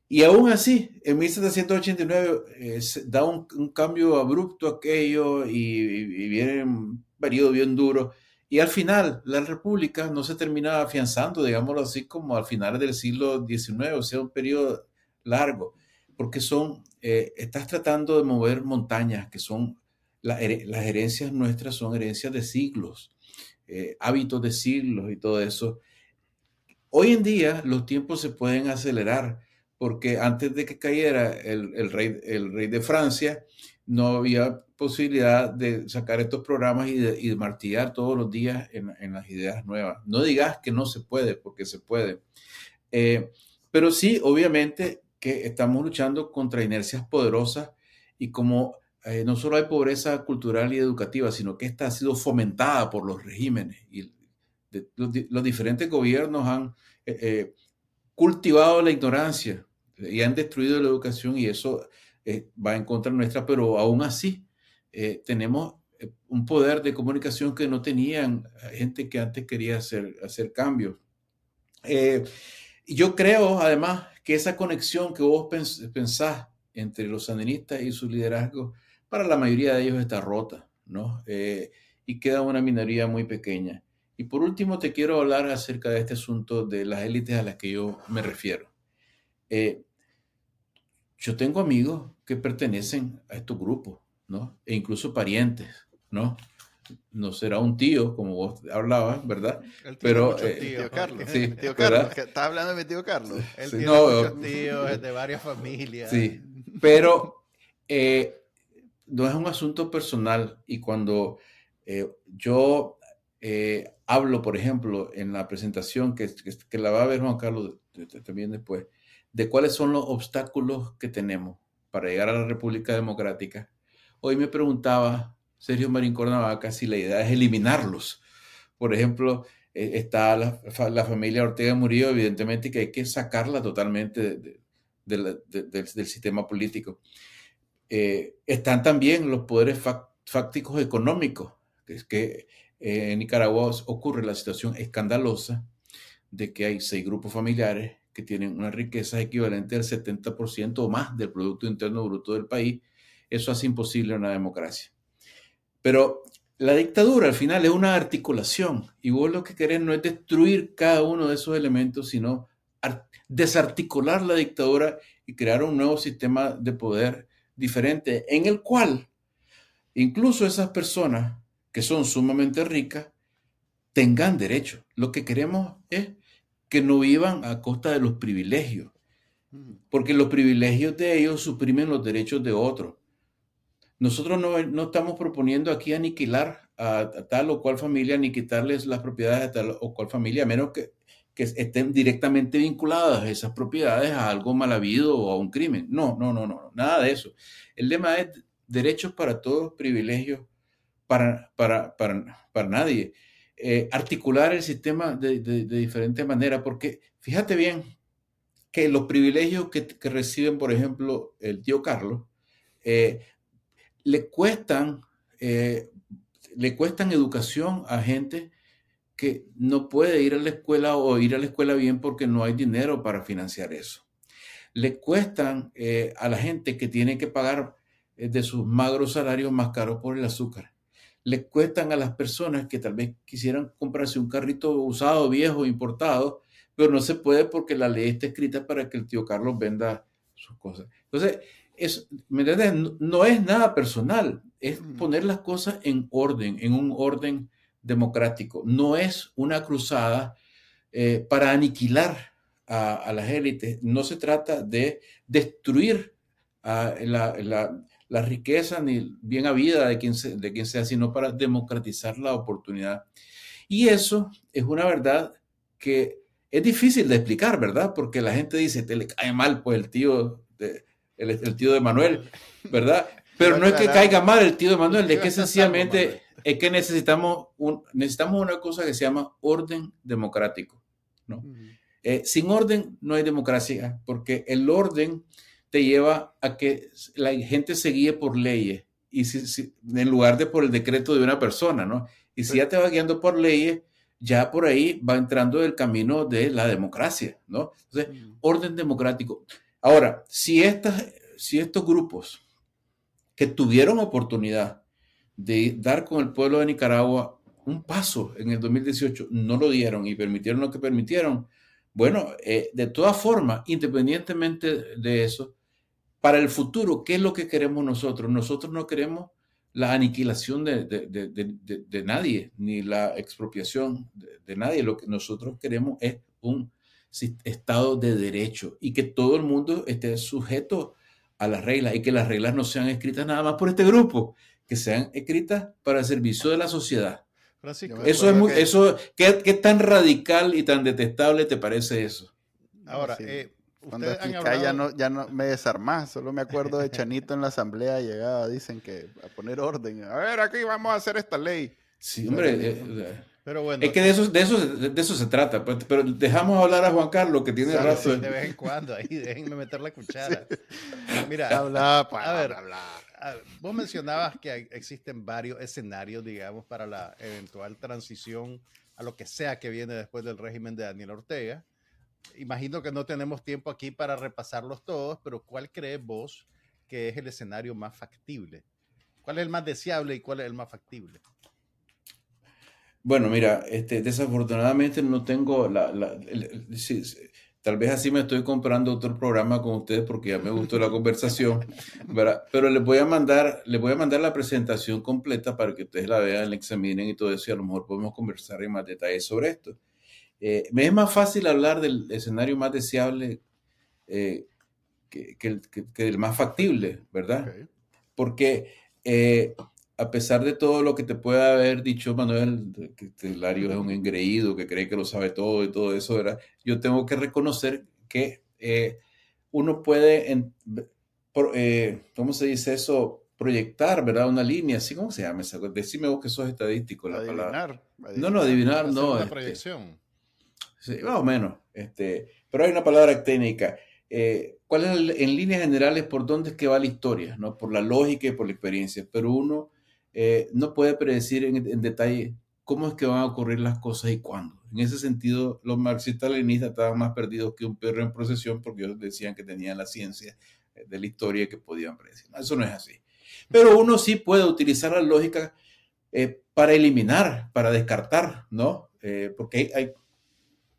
Y aún así, en 1789 eh, da un, cambio abrupto aquello y, y, viene un periodo bien duro Y al final, la república no se termina afianzando, digámoslo así, como al final del siglo XIX, o sea, un periodo largo, porque son, eh, estás tratando de mover montañas que son, las herencias nuestras son herencias de siglos, eh, hábitos de siglos y todo eso. Hoy en día los tiempos se pueden acelerar, porque antes de que cayera el, rey, el rey de Francia, no había posibilidad de sacar estos programas y de, martillar todos los días en, las ideas nuevas. No digas que no se puede, porque se puede. Eh, pero sí, obviamente que estamos luchando contra inercias poderosas y como eh, no solo hay pobreza cultural y educativa, sino que esta ha sido fomentada por los regímenes y los, diferentes gobiernos han eh, cultivado la ignorancia y han destruido la educación y eso va en contra nuestra, pero aún así eh, tenemos eh, un poder de comunicación que no tenían gente que antes quería hacer, hacer cambios. Eh, yo creo, además, que esa conexión que vos pensás entre los sandinistas y su liderazgo, para la mayoría de ellos está rota, ¿no? y queda una minoría muy pequeña. Y por último, te quiero hablar acerca de este asunto de las élites a las que yo me refiero. yo tengo amigos que pertenecen a estos grupos ¿no? E incluso parientes, ¿no? No será un tío, como vos hablabas, ¿verdad? Pero eh, tío Carlos. Sí, tío Carlos. Estás hablando de mi tío Carlos. El tío no, tíos, es de varias familias. Sí, pero eh, no es un asunto personal y cuando eh, yo hablo, por ejemplo, en la presentación que, que, la va a ver Juan Carlos también después, de cuáles son los obstáculos que tenemos para llegar a la República Democrática, Hoy me preguntaba Sergio Marín Cornavaca si la idea es eliminarlos. Por ejemplo, eh, está la, familia Ortega Murillo, evidentemente que hay que sacarla totalmente del, sistema político. Eh, están también los poderes fácticos económicos, que es que eh, en Nicaragua ocurre la situación escandalosa de que hay seis grupos familiares que tienen una riqueza equivalente al 70% o más del Producto Interno Bruto del país eso hace imposible una democracia. Pero la dictadura al final es una articulación y vos lo que querés no es destruir cada uno de esos elementos, sino desarticular la dictadura y crear un nuevo sistema de poder diferente en el cual incluso esas personas que son sumamente ricas tengan derecho. Lo que queremos es que no vivan a costa de los privilegios, mm. porque los privilegios de ellos suprimen los derechos de otros. Nosotros no, estamos proponiendo aquí aniquilar a, tal o cual familia ni quitarles las propiedades a tal o cual familia, a menos que, estén directamente vinculadas esas propiedades a algo mal habido o a un crimen. No, no, no, no, nada de eso. El lema es derechos para todos, privilegios para, para, para, nadie. Eh, articular el sistema de, de, diferente manera, porque fíjate bien que los privilegios que, reciben, por ejemplo, el tío Carlos, eh, le cuestan, eh, le cuestan educación a gente que no puede ir a la escuela o ir a la escuela bien porque no hay dinero para financiar eso. Le cuestan eh, a la gente que tiene que pagar eh, de sus magros salarios más caros por el azúcar. Le cuestan a las personas que tal vez quisieran comprarse un carrito usado, viejo, importado, pero no se puede porque la ley está escrita para que el tío Carlos venda sus cosas. Entonces, es, ¿me No, es nada personal, es poner las cosas en orden, en un orden democrático. No es una cruzada eh, para aniquilar a, las élites. No se trata de destruir la, riqueza ni bien habida de quien, de quien sea, sino para democratizar la oportunidad. Y eso es una verdad que es difícil de explicar, ¿verdad? Porque la gente dice, te le cae mal, pues el tío de, el, tío de Manuel, ¿verdad? *laughs* Pero no es que caiga mal el tío de Manuel, es que sencillamente es que necesitamos, un, necesitamos una cosa que se llama orden democrático, ¿no? Eh, sin orden no hay democracia, porque el orden te lleva a que la gente se guíe por leyes, y si, en lugar de por el decreto de una persona, ¿no? Y si ya te va guiando por leyes, ya por ahí va entrando el camino de la democracia, ¿no? Entonces, orden democrático. Ahora, si, si estos grupos que tuvieron oportunidad de dar con el pueblo de Nicaragua un paso en el 2018, no lo dieron y permitieron lo que permitieron. Bueno, eh, de todas formas, independientemente de eso, para el futuro, ¿qué es lo que queremos nosotros? Nosotros no queremos la aniquilación de, de, nadie, ni la expropiación de, nadie. Lo que nosotros queremos es un Estado de derecho y que todo el mundo esté sujeto a las reglas y que las reglas no sean escritas nada más por este grupo, que sean escritas para el servicio de la sociedad. eso es muy, eso, ¿qué, tan radical y tan detestable te parece eso? Ahora, eh, cuando ya no, ya no me desarmás, solo me acuerdo de *laughs* Chanito en la asamblea llegaba, dicen que a poner orden, a ver, aquí vamos a hacer esta ley. Sí, hombre, eh, pero bueno. Es que de eso, de eso, de eso se trata. Pues, pero dejamos hablar a Juan Carlos, que tiene razón. de vez en cuando, ahí déjenme meter la cuchara. *laughs* Mira, habla, a, ver, vos mencionabas que existen varios escenarios, digamos, para la eventual transición a lo que sea que viene después del régimen de Daniel Ortega. Imagino que no tenemos tiempo aquí para repasarlos todos, pero ¿cuál crees vos que es el escenario más factible? ¿Cuál es el más deseable y cuál es el más factible? Bueno, mira, este, desafortunadamente no tengo la, tal vez así me estoy comprando otro programa con ustedes porque ya me gustó la conversación, pero les voy a mandar, les voy a mandar la presentación completa para que ustedes la vean, la examinen y todo eso y a lo mejor podemos conversar en más detalle sobre esto. Eh, me es más fácil hablar del escenario más deseable eh, que, que, el más factible, ¿verdad? Porque eh, a pesar de todo lo que te pueda haber dicho Manuel, que Lario es un engreído, que cree que lo sabe todo y todo eso, ¿verdad? Yo tengo que reconocer que eh, uno puede, eh, ¿cómo se dice eso? Proyectar, ¿verdad? Una línea, ¿sí? ¿Cómo se llama? Decime vos que sos estadístico. La adivinar, No, no, adivinar, no. Una este, proyección. Sí, más o menos. Este, pero hay una palabra técnica. Eh, ¿Cuál es en líneas generales por dónde es que va la historia? ¿no? Por la lógica y por la experiencia. Pero uno eh, no puede predecir en, detalle cómo es que van a ocurrir las cosas y cuándo. En ese sentido, los marxistas-leninistas estaban más perdidos que un perro en procesión porque ellos decían que tenían la ciencia eh, de la historia que podían predecir. eso no es así. Pero uno sí puede utilizar la lógica eh, para eliminar, para descartar, ¿no? porque hay,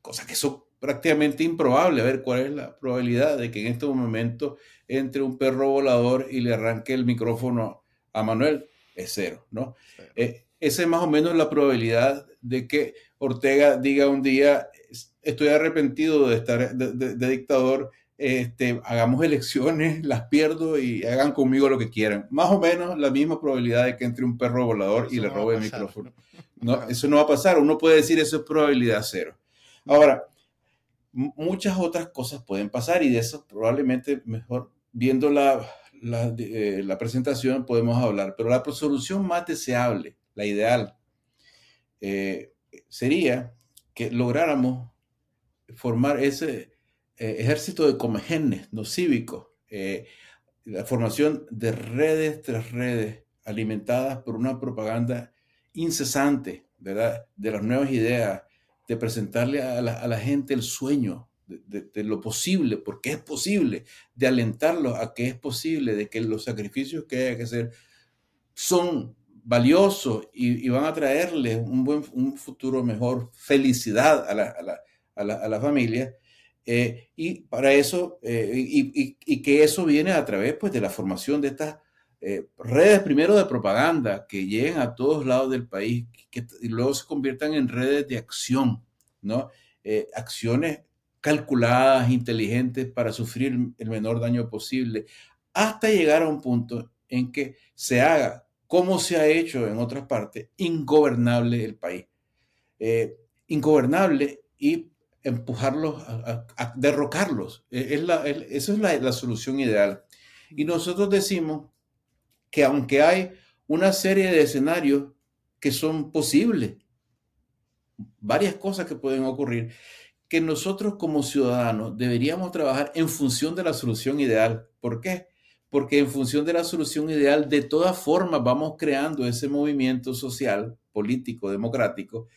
cosas que son prácticamente improbables. A ver cuál es la probabilidad de que en este momento entre un perro volador y le arranque el micrófono a Manuel es cero, ¿no? Eh, esa es más o menos la probabilidad de que Ortega diga un día, estoy arrepentido de estar de, dictador, este, hagamos elecciones, *laughs* las pierdo y hagan conmigo lo que quieran. Más o menos la misma probabilidad de que entre un perro volador y le robe el micrófono. *laughs* No, eso no va a pasar. Uno puede decir eso es probabilidad cero. Ahora, muchas otras cosas pueden pasar y de eso probablemente mejor viendo la, eh, la, presentación podemos hablar, pero la solución más deseable, la ideal, eh, sería que lográramos formar ese eh, ejército de comegenes, no cívicos, la formación de redes tras redes alimentadas por una propaganda incesante, ¿verdad? De las nuevas ideas, de presentarle a la gente el sueño, de, lo posible, porque es posible, de alentarlos a que es posible, de que los sacrificios que hay que hacer son valiosos y, van a traerles un buen un futuro mejor, felicidad a la, a la, a la, a la familia. Eh, y para eso, eh, y, y, que eso viene a través pues, de la formación de estas eh, redes, primero de propaganda, que lleguen a todos lados del país, que, y luego se conviertan en redes de acción, ¿no? acciones calculadas, inteligentes para sufrir el menor daño posible, hasta llegar a un punto en que se haga, como se ha hecho en otras partes, ingobernable el país. Eh, ingobernable y empujarlos, a, derrocarlos. E, es la, esa es la, la solución ideal. Y nosotros decimos que aunque hay una serie de escenarios que son posibles, varias cosas que pueden ocurrir, que nosotros como ciudadanos deberíamos trabajar en función de la solución ideal. ¿Por qué? Porque en función de la solución ideal, de todas formas, vamos creando ese movimiento social, político, democrático,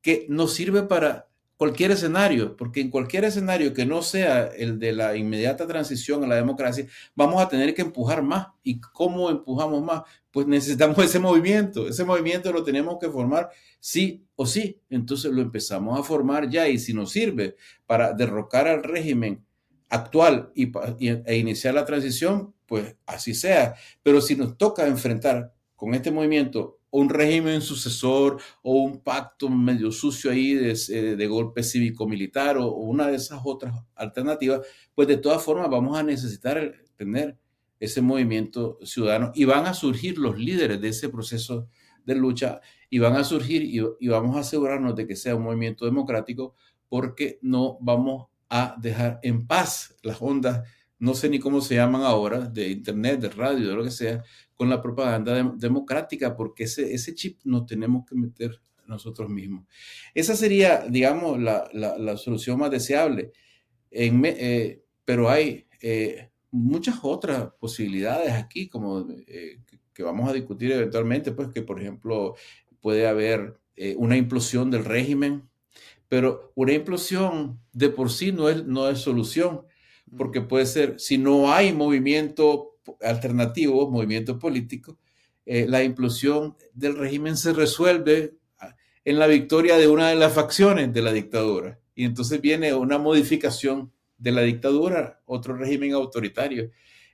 que nos sirve para cualquier escenario, porque en cualquier escenario que no sea el de la inmediata transición a la democracia, vamos a tener que empujar más. ¿Y cómo empujamos más? Pues necesitamos *laughs* ese movimiento. Ese movimiento lo tenemos que formar sí o sí. Entonces lo empezamos a formar ya y si nos sirve para derrocar al régimen actual y, e iniciar la transición, pues así sea. Pero si nos toca enfrentar con este movimiento un régimen sucesor o un pacto medio sucio ahí de, eh, de golpe cívico-militar o, una de esas otras alternativas, pues de todas formas vamos a necesitar tener ese movimiento ciudadano y van a surgir los líderes de ese proceso de lucha y van a surgir y, y vamos a asegurarnos de que sea un movimiento democrático porque no vamos a dejar en paz las ondas, no sé ni cómo se llaman ahora, de internet, de radio, de lo que sea, con la propaganda democrática, porque ese, ese chip no tenemos que meter nosotros mismos. Esa sería, digamos, la, la, solución más deseable. En, eh, pero hay eh, muchas otras posibilidades aquí, como eh, que vamos a discutir eventualmente, pues que, por ejemplo, puede haber una implosión del régimen, pero una implosión de por sí no es, no es solución, porque puede ser, si no hay movimiento alternativos, movimientos políticos, eh, la implosión del régimen se resuelve en la victoria de una de las facciones de la dictadura. Y entonces viene una modificación de la dictadura, otro régimen autoritario.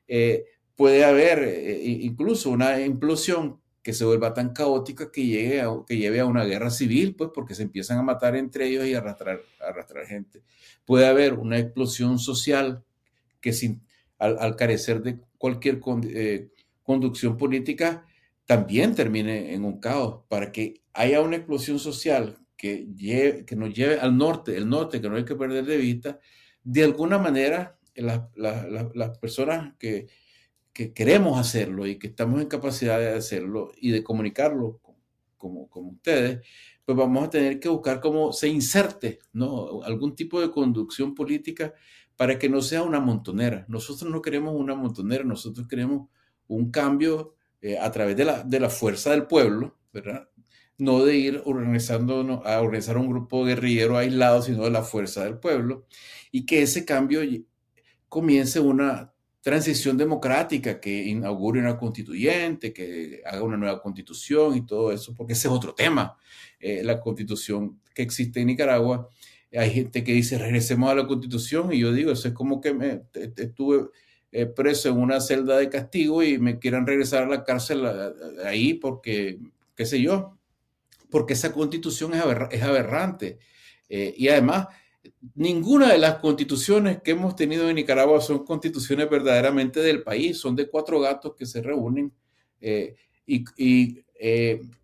Eh, puede haber eh, incluso una implosión que se vuelva tan caótica que, llegue que lleve a una guerra civil, pues porque se empiezan a matar entre ellos y arrastrar, arrastrar gente. Puede haber una explosión social que sin, al, carecer de cualquier eh, conducción política, también termine en un caos, para que haya una explosión social que, que nos lleve al norte, el norte que no hay que perder de vista, de alguna manera las personas que, que, queremos hacerlo y que estamos en capacidad de hacerlo y de comunicarlo como, como ustedes, pues vamos a tener que buscar cómo se inserte ¿no? algún tipo de conducción política para que no sea una montonera. Nosotros no queremos una montonera, nosotros queremos un cambio eh, a través de la, de la fuerza del pueblo, ¿verdad? No de ir organizando, a organizar un grupo guerrillero aislado, sino de la fuerza del pueblo, y que ese cambio comience una transición democrática que inaugure una constituyente, que haga una nueva constitución y todo eso, porque ese es otro tema. Eh, la constitución que existe en Nicaragua hay gente que dice regresemos a la constitución y yo digo, eso es como que me, estuve eh, preso en una celda de castigo y me quieran regresar a la cárcel ahí porque, qué sé yo, porque esa constitución es, es aberrante. Eh, y además, ninguna de las constituciones que hemos tenido en Nicaragua son constituciones verdaderamente del país, son de cuatro gatos que se reúnen eh, y, y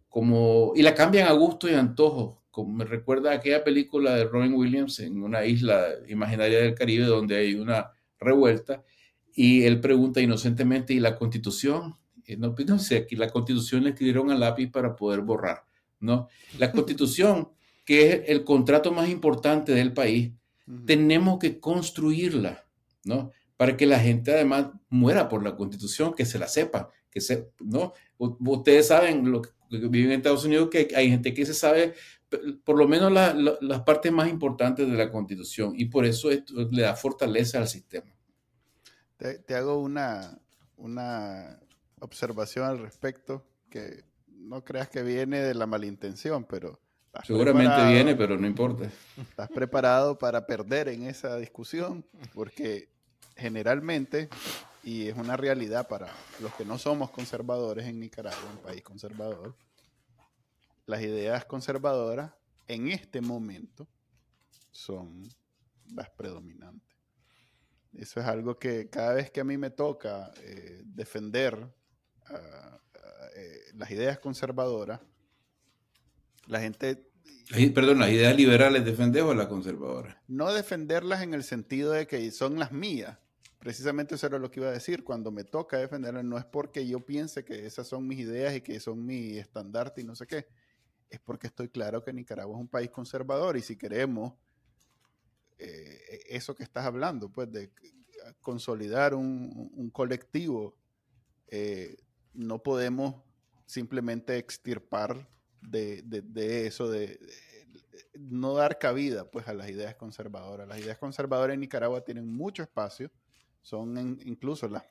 como, y la cambian a gusto y antojo me recuerda aquella película de Robin Williams en una isla imaginaria del Caribe donde hay una revuelta y él pregunta inocentemente, ¿y la constitución? no, pues no sé, aquí la constitución le escribieron al lápiz para poder borrar, ¿no? La constitución, que es el contrato más importante del país, tenemos que construirla, ¿no? Para que la gente además muera por la constitución, que se la sepa, que se, ¿no? Ustedes saben lo que viven en Estados Unidos que hay gente que se sabe por lo menos las partes más importantes de la constitución y por eso esto le da fortaleza al sistema. Te, hago una, una observación al respecto que no creas que viene de la malintención, pero... Seguramente viene, pero no importa. Estás preparado para perder en esa discusión porque generalmente, y es una realidad para los que no somos conservadores en Nicaragua, un país conservador, las ideas conservadoras en este momento son las predominantes. Eso es algo que cada vez que a mí me toca eh, defender ah, eh, las ideas conservadoras, la gente... Perdón, las ideas liberales defender o las conservadoras. No defenderlas en el sentido de que son las mías. Precisamente eso era lo que iba a decir. Cuando me toca defenderlas, no es porque yo piense que esas son mis ideas y que son mi estandarte y no sé qué es porque estoy claro que Nicaragua es un país conservador y si queremos eh, eso que estás hablando, pues de consolidar un, colectivo, eh, no podemos simplemente extirpar de, eso, de, no dar cabida pues a las ideas conservadoras. Las ideas conservadoras en Nicaragua tienen mucho espacio, son incluso las,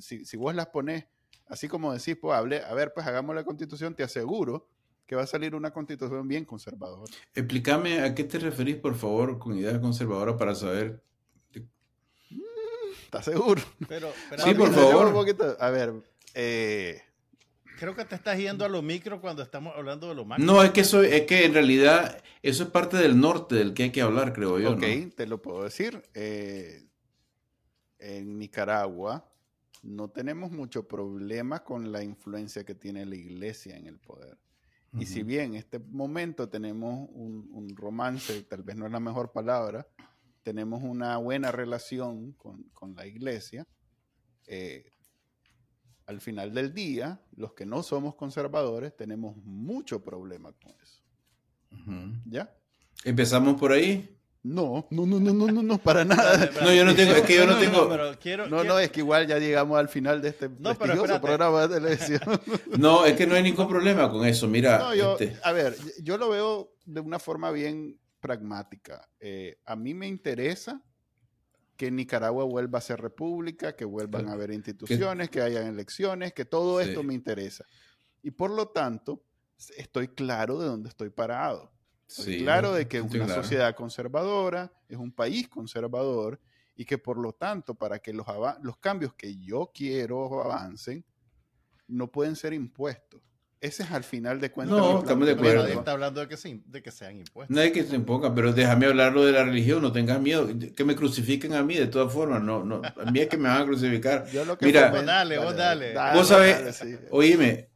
si, si, vos las pones, así como decís, pues hable, a ver, pues hagamos la constitución, te aseguro que va a salir una constitución bien conservadora. Explícame a qué te referís, por favor, con ideas conservadoras para saber. Mm, ¿Estás seguro? Pero, sí, por favor. A ver, eh, Creo que te estás yendo a lo micro cuando estamos hablando de lo macro. No, es que eso, es que en realidad eso es parte del norte del que hay que hablar, creo yo. Ok, te lo puedo decir. Eh, en Nicaragua no tenemos mucho problema con la influencia que tiene la iglesia en el poder. Y si bien en este momento tenemos un, romance, tal vez no es la mejor palabra, tenemos una buena relación con, con la iglesia, eh, al final del día, los que no somos conservadores tenemos mucho problema con eso. ¿Ya? ¿Empezamos por ahí? No, no, no, no, no, no, no, para nada. No, yo no tengo, es que yo no, tengo. No, no, es que igual ya llegamos al final de este no, prestigioso programa de televisión. *laughs* No, es que no hay ningún problema con eso. Mira, este a ver, yo lo veo de una forma bien pragmática. Eh, a mí me interesa que Nicaragua vuelva a ser república, que vuelvan a haber instituciones, que hayan elecciones, que todo esto me interesa. Y por lo tanto, estoy claro de dónde estoy parado. Estoy claro de que es una sociedad conservadora, es un país conservador y que por lo tanto, para que los, los cambios que yo quiero avancen, no pueden ser impuestos. Ese es al final de cuentas. No, estamos de acuerdo. Nadie está hablando de que, se, de que sean impuestos. No hay que se impongan, pero déjame hablarlo de la religión, no tengas miedo. Que me crucifiquen a mí, de todas formas. No, no, a mí es que me van a crucificar. Mira, vos dale, vos dale. vos sabés, oíme,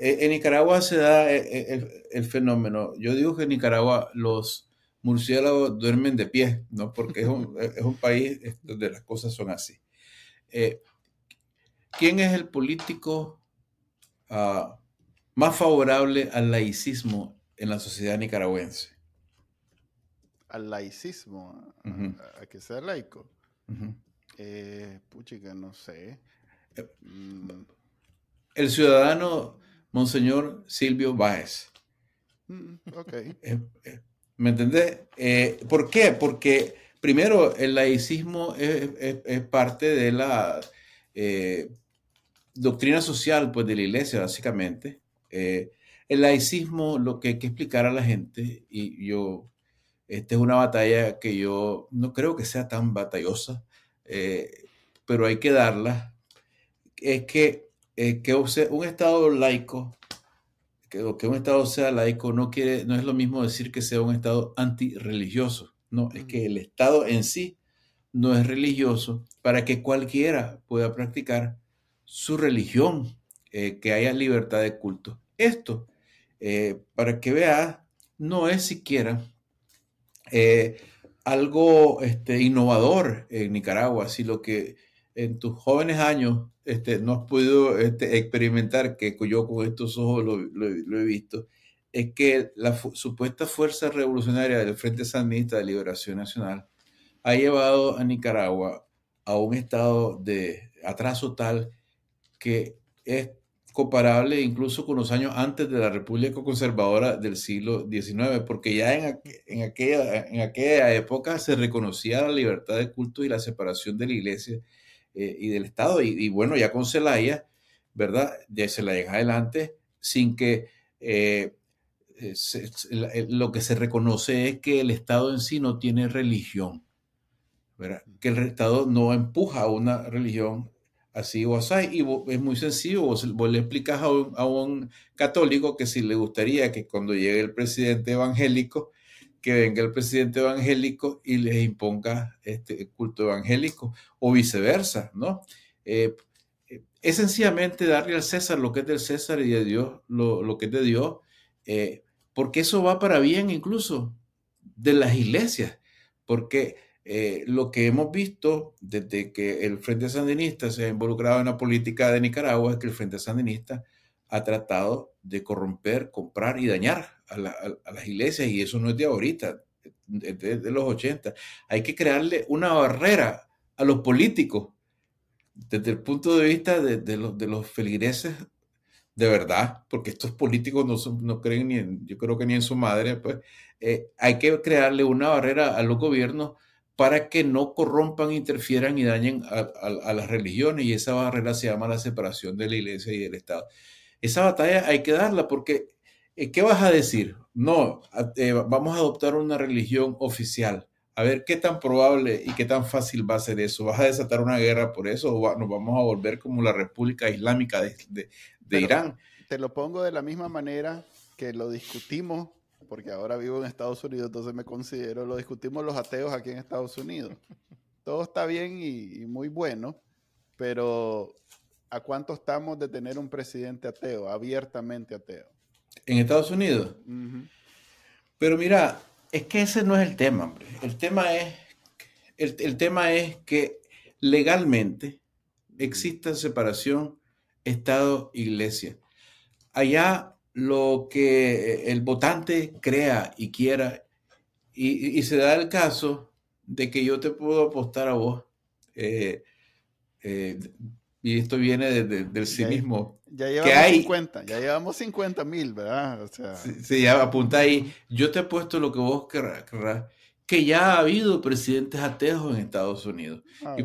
en Nicaragua se da eh, eh, el, fenómeno. Yo digo que en Nicaragua los murciélagos duermen de pie, ¿no? Porque es un, *laughs* es un país donde las cosas son así. Eh, ¿Quién es el político Ah, más favorable al laicismo en la sociedad nicaragüense? Al laicismo, a, que sea laico. Eh, puchica, no sé. Eh, mm. El ciudadano Monseñor Silvio Báez. Mm, ok. *laughs* Eh, ¿Me entendés? ¿Por qué? Porque primero el laicismo es, parte de la doctrina social pues, de la iglesia, básicamente. Eh, el laicismo, lo que hay que explicar a la gente, y yo, esta es una batalla que yo no creo que sea tan batallosa, eh, pero hay que darla, es que, eh, que un Estado laico, que, que un Estado sea laico, no, quiere, no es lo mismo decir que sea un Estado antirreligioso, no, es que el Estado en sí no es religioso para que cualquiera pueda practicar su religión, eh, que haya libertad de culto. Esto, eh, para que vea, no es siquiera eh, algo este, innovador en Nicaragua, sino que en tus jóvenes años este, no has podido este, experimentar, que yo con estos ojos lo, he visto, es que la supuesta fuerza revolucionaria del Frente Sandinista de Liberación Nacional ha llevado a Nicaragua a un estado de atraso tal que es comparable incluso con los años antes de la República Conservadora del siglo XIX, porque ya en, en, aquella, en aquella época se reconocía la libertad de culto y la separación de la iglesia eh, y del Estado. Y, bueno, ya con Zelaya, ¿verdad? Ya se la deja adelante sin que eh, eh, lo que se reconoce es que el Estado en sí no tiene religión, ¿verdad? Que el Estado no empuja a una religión así o así. Y es muy sencillo, vos, le explicas a un, católico que si le gustaría que cuando llegue el presidente evangélico, que venga el presidente evangélico y les imponga este culto evangélico, o viceversa, ¿no? Eh, es sencillamente darle al César lo que es del César y de Dios lo, que es de Dios, eh, porque eso va para bien incluso de las iglesias, porque eh, lo que hemos visto desde que el Frente Sandinista se ha involucrado en la política de Nicaragua es que el Frente Sandinista ha tratado de corromper, comprar y dañar a, las iglesias y eso no es de ahorita, es de, los 80. Hay que crearle una barrera a los políticos desde el punto de vista de, los, feligreses de verdad, porque estos políticos no, no creen ni en, yo creo que ni en su madre, pues eh, hay que crearle una barrera a los gobiernos para que no corrompan, interfieran y dañen a, las religiones y esa barrera se llama la separación de la iglesia y del Estado. Esa batalla hay que darla porque, eh, ¿qué vas a decir? No, eh, vamos a adoptar una religión oficial. A ver qué tan probable y qué tan fácil va a ser eso. ¿Vas a desatar una guerra por eso o nos vamos a volver como la República Islámica de, de Irán? Te lo pongo de la misma manera que lo discutimos porque ahora vivo en Estados Unidos, entonces me considero, lo discutimos los ateos aquí en Estados Unidos. *laughs* Todo está bien y, muy bueno, pero ¿a cuánto estamos de tener un presidente ateo, abiertamente ateo? En Estados Unidos. Pero mira, es que ese no es el tema, hombre. El tema es, el, el tema es que legalmente exista separación Estado-Iglesia. Allá lo que el votante crea y quiera. Y, se da el caso de que yo te puedo apostar a vos. Eh, eh, y esto viene del cinismo. Ya, llevamos 50, ya llevamos 50 mil, ¿verdad? O sea, sí, ya apunta ahí. Yo te he puesto lo que vos querrás, que ya ha habido presidentes ateos en Estados Unidos. Ah, y,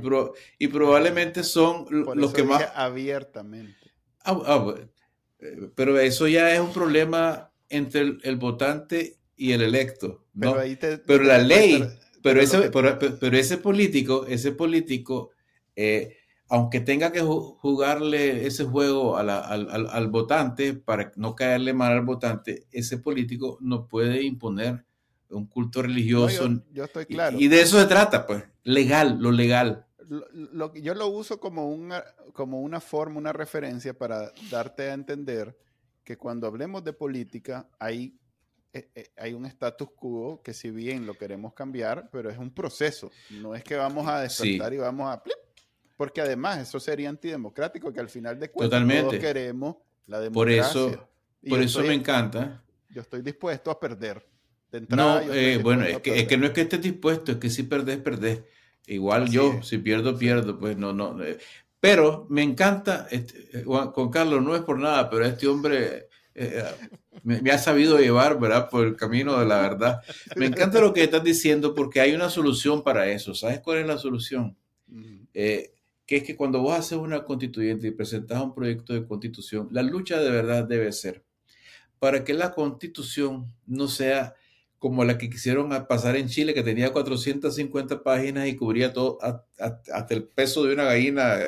y, probablemente son los que más... Abiertamente. Ah, ah, pero eso ya es un problema entre el, votante y el electo, ¿no? Pero, la ley, pero, ese, pero, ese político, ese político, eh, aunque tenga que jugarle ese juego al, votante para no caerle mal al votante, ese político no puede imponer un culto religioso. yo, estoy claro. Y, de eso se trata, pues, legal, lo legal. Lo, yo lo uso como una, como una forma, una referencia para darte a entender que cuando hablemos de política hay, eh, eh, hay un status quo que si bien lo queremos cambiar, pero es un proceso. No es que vamos a despertar y vamos a... porque además eso sería antidemocrático, que al final de cuentas todos queremos la democracia. Por eso, por eso me encanta. Yo estoy dispuesto a perder. no, eh, bueno, es que, es que, no es que estés dispuesto, es que si perdés, perdés. Igual yo, si pierdo, pierdo, pues no, no. Pero me encanta, este, Juan Carlos, no es por nada, pero este hombre eh, me, ha sabido llevar, ¿verdad? Por el camino de la verdad. Me encanta lo que estás diciendo porque hay una solución para eso. ¿Sabes cuál es la solución? Eh, que es que cuando vos haces una constituyente y presentas un proyecto de constitución, la lucha de verdad debe ser para que la constitución no sea como la que quisieron pasar en Chile, que tenía 450 páginas y cubría todo, hasta el peso de una gallina,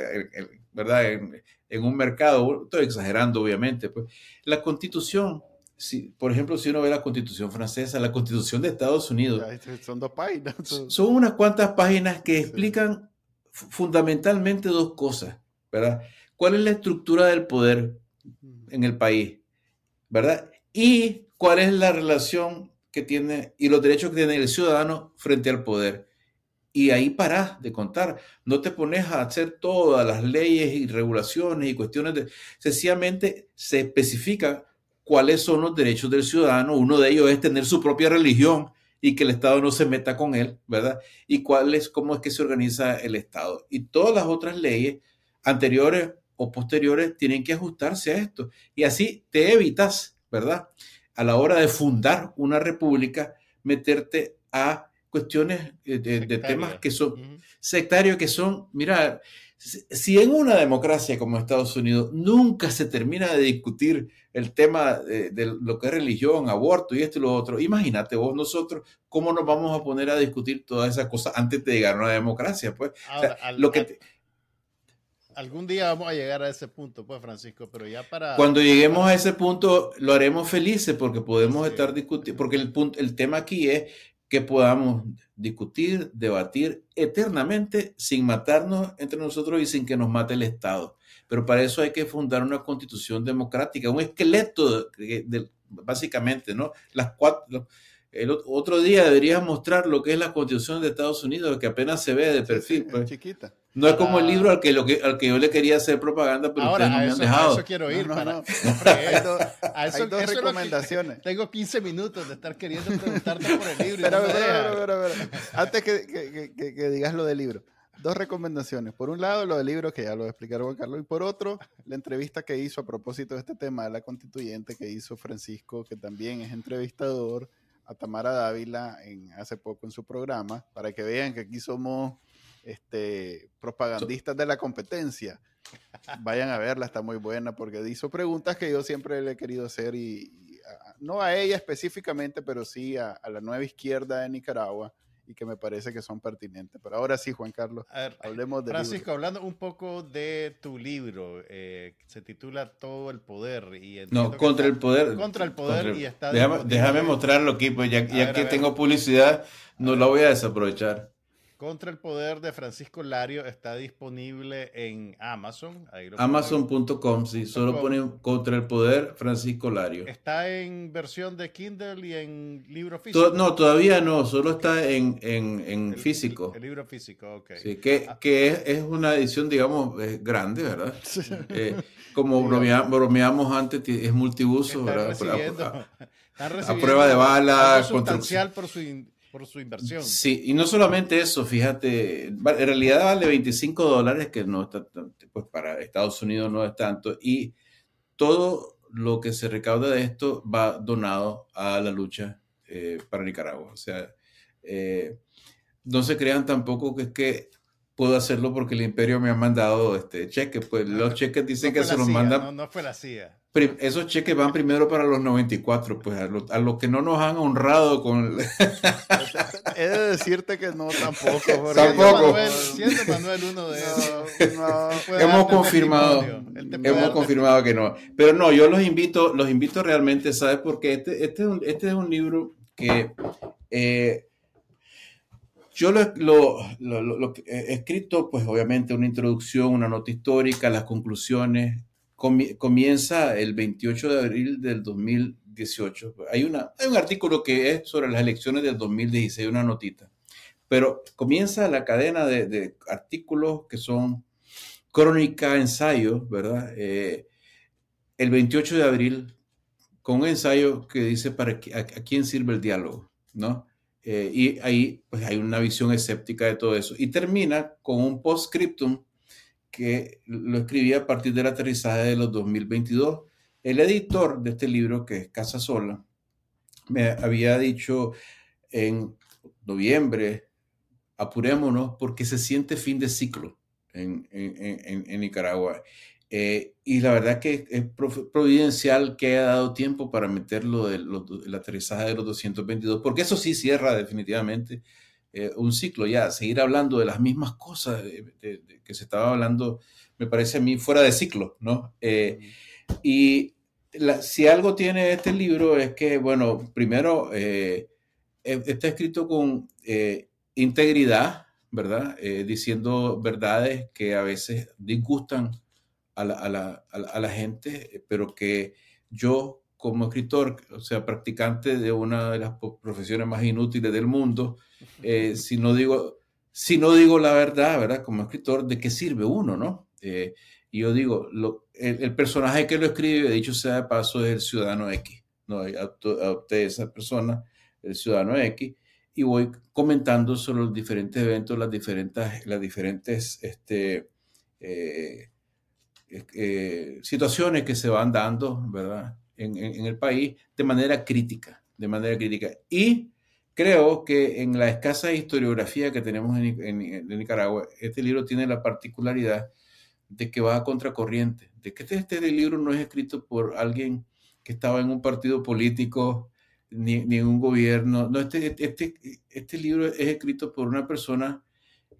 ¿verdad? En, un mercado, estoy exagerando obviamente, pues la constitución, si, por ejemplo, si uno ve la constitución francesa, la constitución de Estados Unidos, son dos páginas. Son unas cuantas páginas que explican fundamentalmente dos cosas, ¿verdad? ¿Cuál es la estructura del poder en el país, ¿verdad? Y cuál es la relación que tiene y los derechos que tiene el ciudadano frente al poder. Y ahí parás de contar. No te pones a hacer todas las leyes y regulaciones y cuestiones de... Sencillamente se especifica cuáles son los derechos del ciudadano. Uno de ellos es tener su propia religión y que el Estado no se meta con él, ¿verdad? Y cuál es, cómo es que se organiza el Estado. Y todas las otras leyes anteriores o posteriores tienen que ajustarse a esto. Y así te evitas, ¿verdad? A la hora de fundar una república, meterte a cuestiones de, temas que son sectarios, que son, mira, si en una democracia como Estados Unidos nunca se termina de discutir el tema de, lo que es religión, aborto y esto y lo otro, imagínate vos nosotros cómo nos vamos a poner a discutir todas esas cosas antes de llegar a una democracia, pues. lo que Algún día vamos a llegar a ese punto, pues, Francisco, pero ya para... Cuando lleguemos a ese punto, lo haremos felices porque podemos estar discutiendo, porque el, punto, el tema aquí es que podamos discutir, debatir eternamente sin matarnos entre nosotros y sin que nos mate el Estado. Pero para eso hay que fundar una constitución democrática, un esqueleto, de, básicamente, ¿no? Las cuatro, el otro día deberías mostrar lo que es la Constitución de Estados Unidos, que apenas se ve de perfil. pues. chiquita. No es como el libro al que, lo que, al que yo le quería hacer propaganda, pero ustedes no me han dejado. A eso quiero ir. para, hay, dos recomendaciones. tengo 15 minutos de estar queriendo preguntarte por el libro. pero, pero, pero, Antes que, que, que, digas lo del libro, dos recomendaciones. Por un lado, lo del libro, que ya lo explicaron Juan Carlos, y por otro, la entrevista que hizo a propósito de este tema de la constituyente que hizo Francisco, que también es entrevistador, a Tamara Dávila en, hace poco en su programa, para que vean que aquí somos este, propagandistas de la competencia. Vayan a verla, está muy buena, porque hizo preguntas que yo siempre le he querido hacer y, no a ella específicamente, pero sí a, a la nueva izquierda de Nicaragua y que me parece que son pertinentes. Pero ahora sí, Juan Carlos, hablemos de... Francisco, hablando un poco de tu libro, eh, se titula Todo el Poder. Y no, contra el poder. Contra el poder y está... Déjame, déjame mostrarlo aquí, pues ya, ya que tengo publicidad, no la voy a desaprovechar. Contra el Poder de Francisco Lario está disponible en Amazon. Amazon.com, sí, solo pone Contra el Poder Francisco Lario. ¿Está en versión de Kindle y en libro físico? no, todavía no, solo está en, en, físico. El, libro físico, ok. Sí, que, ah. que es, es, una edición, digamos, grande, ¿verdad? *laughs* Eh, como bromeamos antes, es multiuso, ¿verdad? A, prueba de balas. Sustancial por su por su inversión. Sí, y no solamente eso, fíjate, en realidad vale 25 dólares, que no está, pues para Estados Unidos no es tanto, y todo lo que se recauda de esto va donado a la lucha eh, para Nicaragua. O sea, eh, no se crean tampoco que es que puedo hacerlo porque el imperio me ha mandado este cheque, pues los cheques dicen que se los mandan. No, no fue la CIA esos cheques van primero para los 94, pues a los lo que no nos han honrado con... *laughs* He de decirte que no, tampoco. *laughs* Tampoco. Manuel, siendo Manuel uno de esos. No, *laughs* hemos confirmado, hemos confirmado que no. Pero no, yo los invito, los invito realmente, ¿sabes? Porque este, este, es, un, este es un libro que... Eh, yo lo, lo, he escrito, pues obviamente una introducción, una nota histórica, las conclusiones, comienza el 28 de abril del 2018. Hay, una, hay un artículo que es sobre las elecciones del 2016, una notita, pero comienza la cadena de, artículos que son crónica, ensayo, ¿verdad? Eh, el 28 de abril, con un ensayo que dice para a, a quién sirve el diálogo, ¿no? Eh, y ahí pues, hay una visión escéptica de todo eso. Y termina con un postscriptum que lo escribí a partir del aterrizaje de los 2022. El editor de este libro, que es Casa Sola, me había dicho en noviembre, apurémonos porque se siente fin de ciclo en, Nicaragua. Eh, y la verdad que es providencial que haya dado tiempo para meterlo del aterrizaje de los 222, porque eso sí cierra definitivamente eh, un ciclo ya, seguir hablando de las mismas cosas que se estaba hablando, me parece a mí fuera de ciclo, ¿no? Eh, y si algo tiene este libro es que, bueno, primero, e, está escrito con integridad, ¿verdad? diciendo verdades que a veces disgustan a la, a, la, a la, gente, pero que yo como escritor, o sea, practicante de una de las profesiones más inútiles del mundo, eh, *laughs* si, no digo, si no digo la verdad, ¿verdad? Como escritor, ¿de qué sirve uno, no? Eh, y yo digo, lo, el, personaje que lo escribe, dicho sea de paso, es el ciudadano X, ¿no? Adopté esa persona, el ciudadano X, y voy comentando sobre los diferentes eventos, las diferentes, las diferentes este, eh, situaciones que se van dando, ¿verdad? en, el país de manera crítica, de manera crítica. Y creo que en la escasa historiografía que tenemos en, Nicaragua, este libro tiene la particularidad de que va a contracorriente, de que este, este, libro no es escrito por alguien que estaba en un partido político ni, ni en un gobierno. No, este, este, este libro es escrito por una persona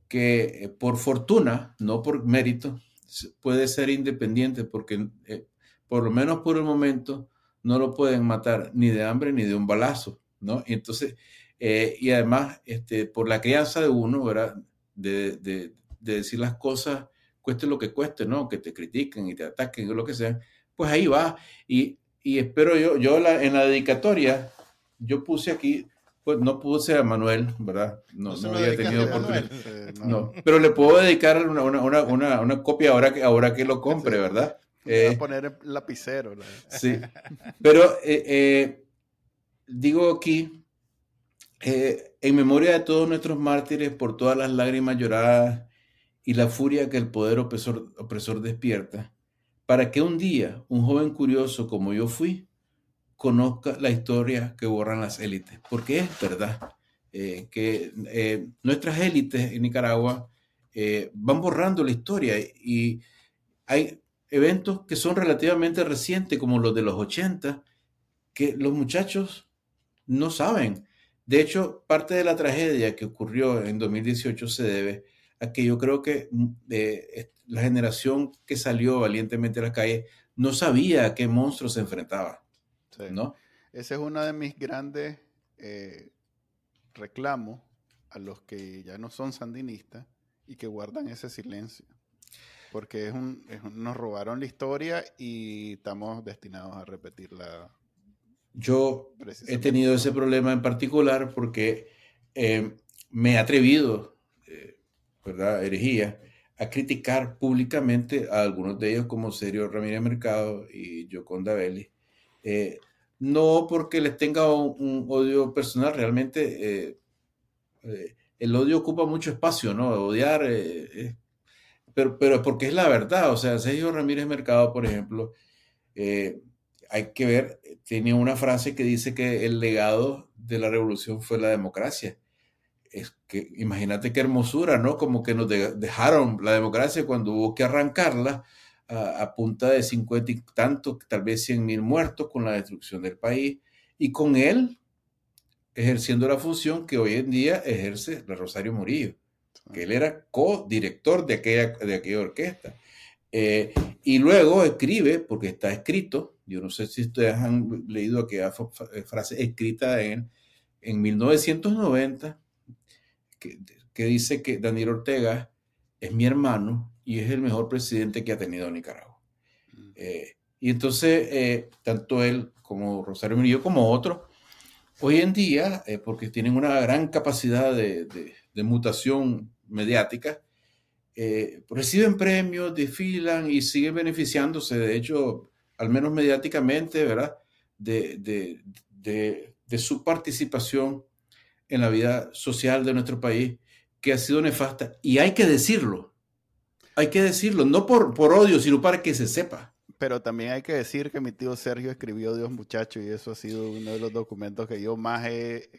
que eh, por fortuna, no por mérito, puede ser independiente porque eh, por lo menos por el momento, no lo pueden matar ni de hambre ni de un balazo, ¿no? Y entonces, eh, y además, este, por la crianza de uno, ¿verdad? De, de, decir las cosas, cueste lo que cueste, ¿no? Que te critiquen y te ataquen o lo que sea, pues ahí va. Y, y espero yo, yo en la dedicatoria, yo puse aquí, pues no puse a Manuel, ¿verdad? No, no, había tenido oportunidad. no. pero le puedo dedicar una, una, una, una, copia ahora que, ahora que lo compre, ¿verdad? Eh, a poner lapicero. Sí, pero eh, eh, digo aquí, en memoria de todos nuestros mártires por todas las lágrimas lloradas y la furia que el poder opresor, opresor despierta, para que un día un joven curioso como yo fui conozca la historia que borran las élites, porque es verdad eh, que eh, nuestras élites en Nicaragua eh, van borrando la historia y hay eventos que son relativamente recientes, como los de los 80, que los muchachos no saben. De hecho, parte de la tragedia que ocurrió en 2018 se debe a que yo creo que mm, la generación que salió valientemente a la calle no sabía a qué monstruo se enfrentaba. ¿no? Ese es uno de mis grandes eh, reclamos a los que ya no son sandinistas y que guardan ese silencio. Porque es un, nos robaron la historia y estamos destinados a repetirla. Yo he tenido ese problema en particular porque eh, me he atrevido, eh, ¿verdad? Herejía, a criticar públicamente a algunos de ellos como Sergio Ramírez Mercado y Joconda Belli, eh, no porque les tenga un, odio personal, realmente eh, eh, el odio ocupa mucho espacio, ¿no? Odiar, pero, pero porque es la verdad, o sea, Sergio Ramírez Mercado, por ejemplo, hay que ver, tiene una frase que dice que el legado de la revolución fue la democracia que imagínate qué hermosura, ¿no? Como que nos dejaron la democracia cuando hubo que arrancarla a, punta de cincuenta y tantos, tal vez cien mil muertos con la destrucción del país y con él ejerciendo la función que hoy en día ejerce la Rosario Murillo, que él era co-director de aquella, de aquella orquesta. Eh, y luego escribe, porque está escrito, yo no sé si ustedes han leído aquella frase escrita en, en 1990, que, dice que Daniel Ortega es mi hermano y es el mejor presidente que ha tenido Nicaragua. Mm. Eh, y entonces, eh, tanto él como Rosario Murillo, como otros, hoy en día, eh, porque tienen una gran capacidad de, mutación mediática, reciben premios, desfilan y siguen beneficiándose, de hecho, al menos mediáticamente, ¿verdad? De, de su participación en la vida social de nuestro país que ha sido nefasta. Y hay que decirlo. Hay que decirlo, no por, por odio, sino para que se sepa. Pero también hay que decir que mi tío Sergio escribió Dios muchacho y eso ha sido uno de los documentos que yo más he...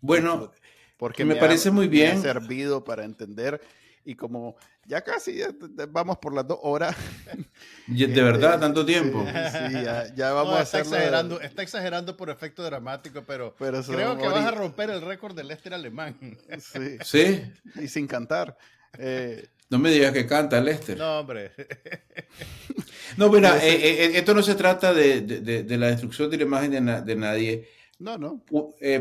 Bueno, porque me, parece muy bien. Me ha servido para entender y como ya casi vamos por las dos horas. *laughs* de este, verdad, tanto tiempo. Sí, ya, vamos a está exagerando, está exagerando por efecto dramático, pero, creo que vas a romper el récord del Lester alemán. Sí. *laughs* sí. Y sin cantar. Eh, no me digas que canta Lester. No, hombre. *laughs* no, mira, eh, eh, esto no se trata de, de, la destrucción de la imagen de, nadie. No, no.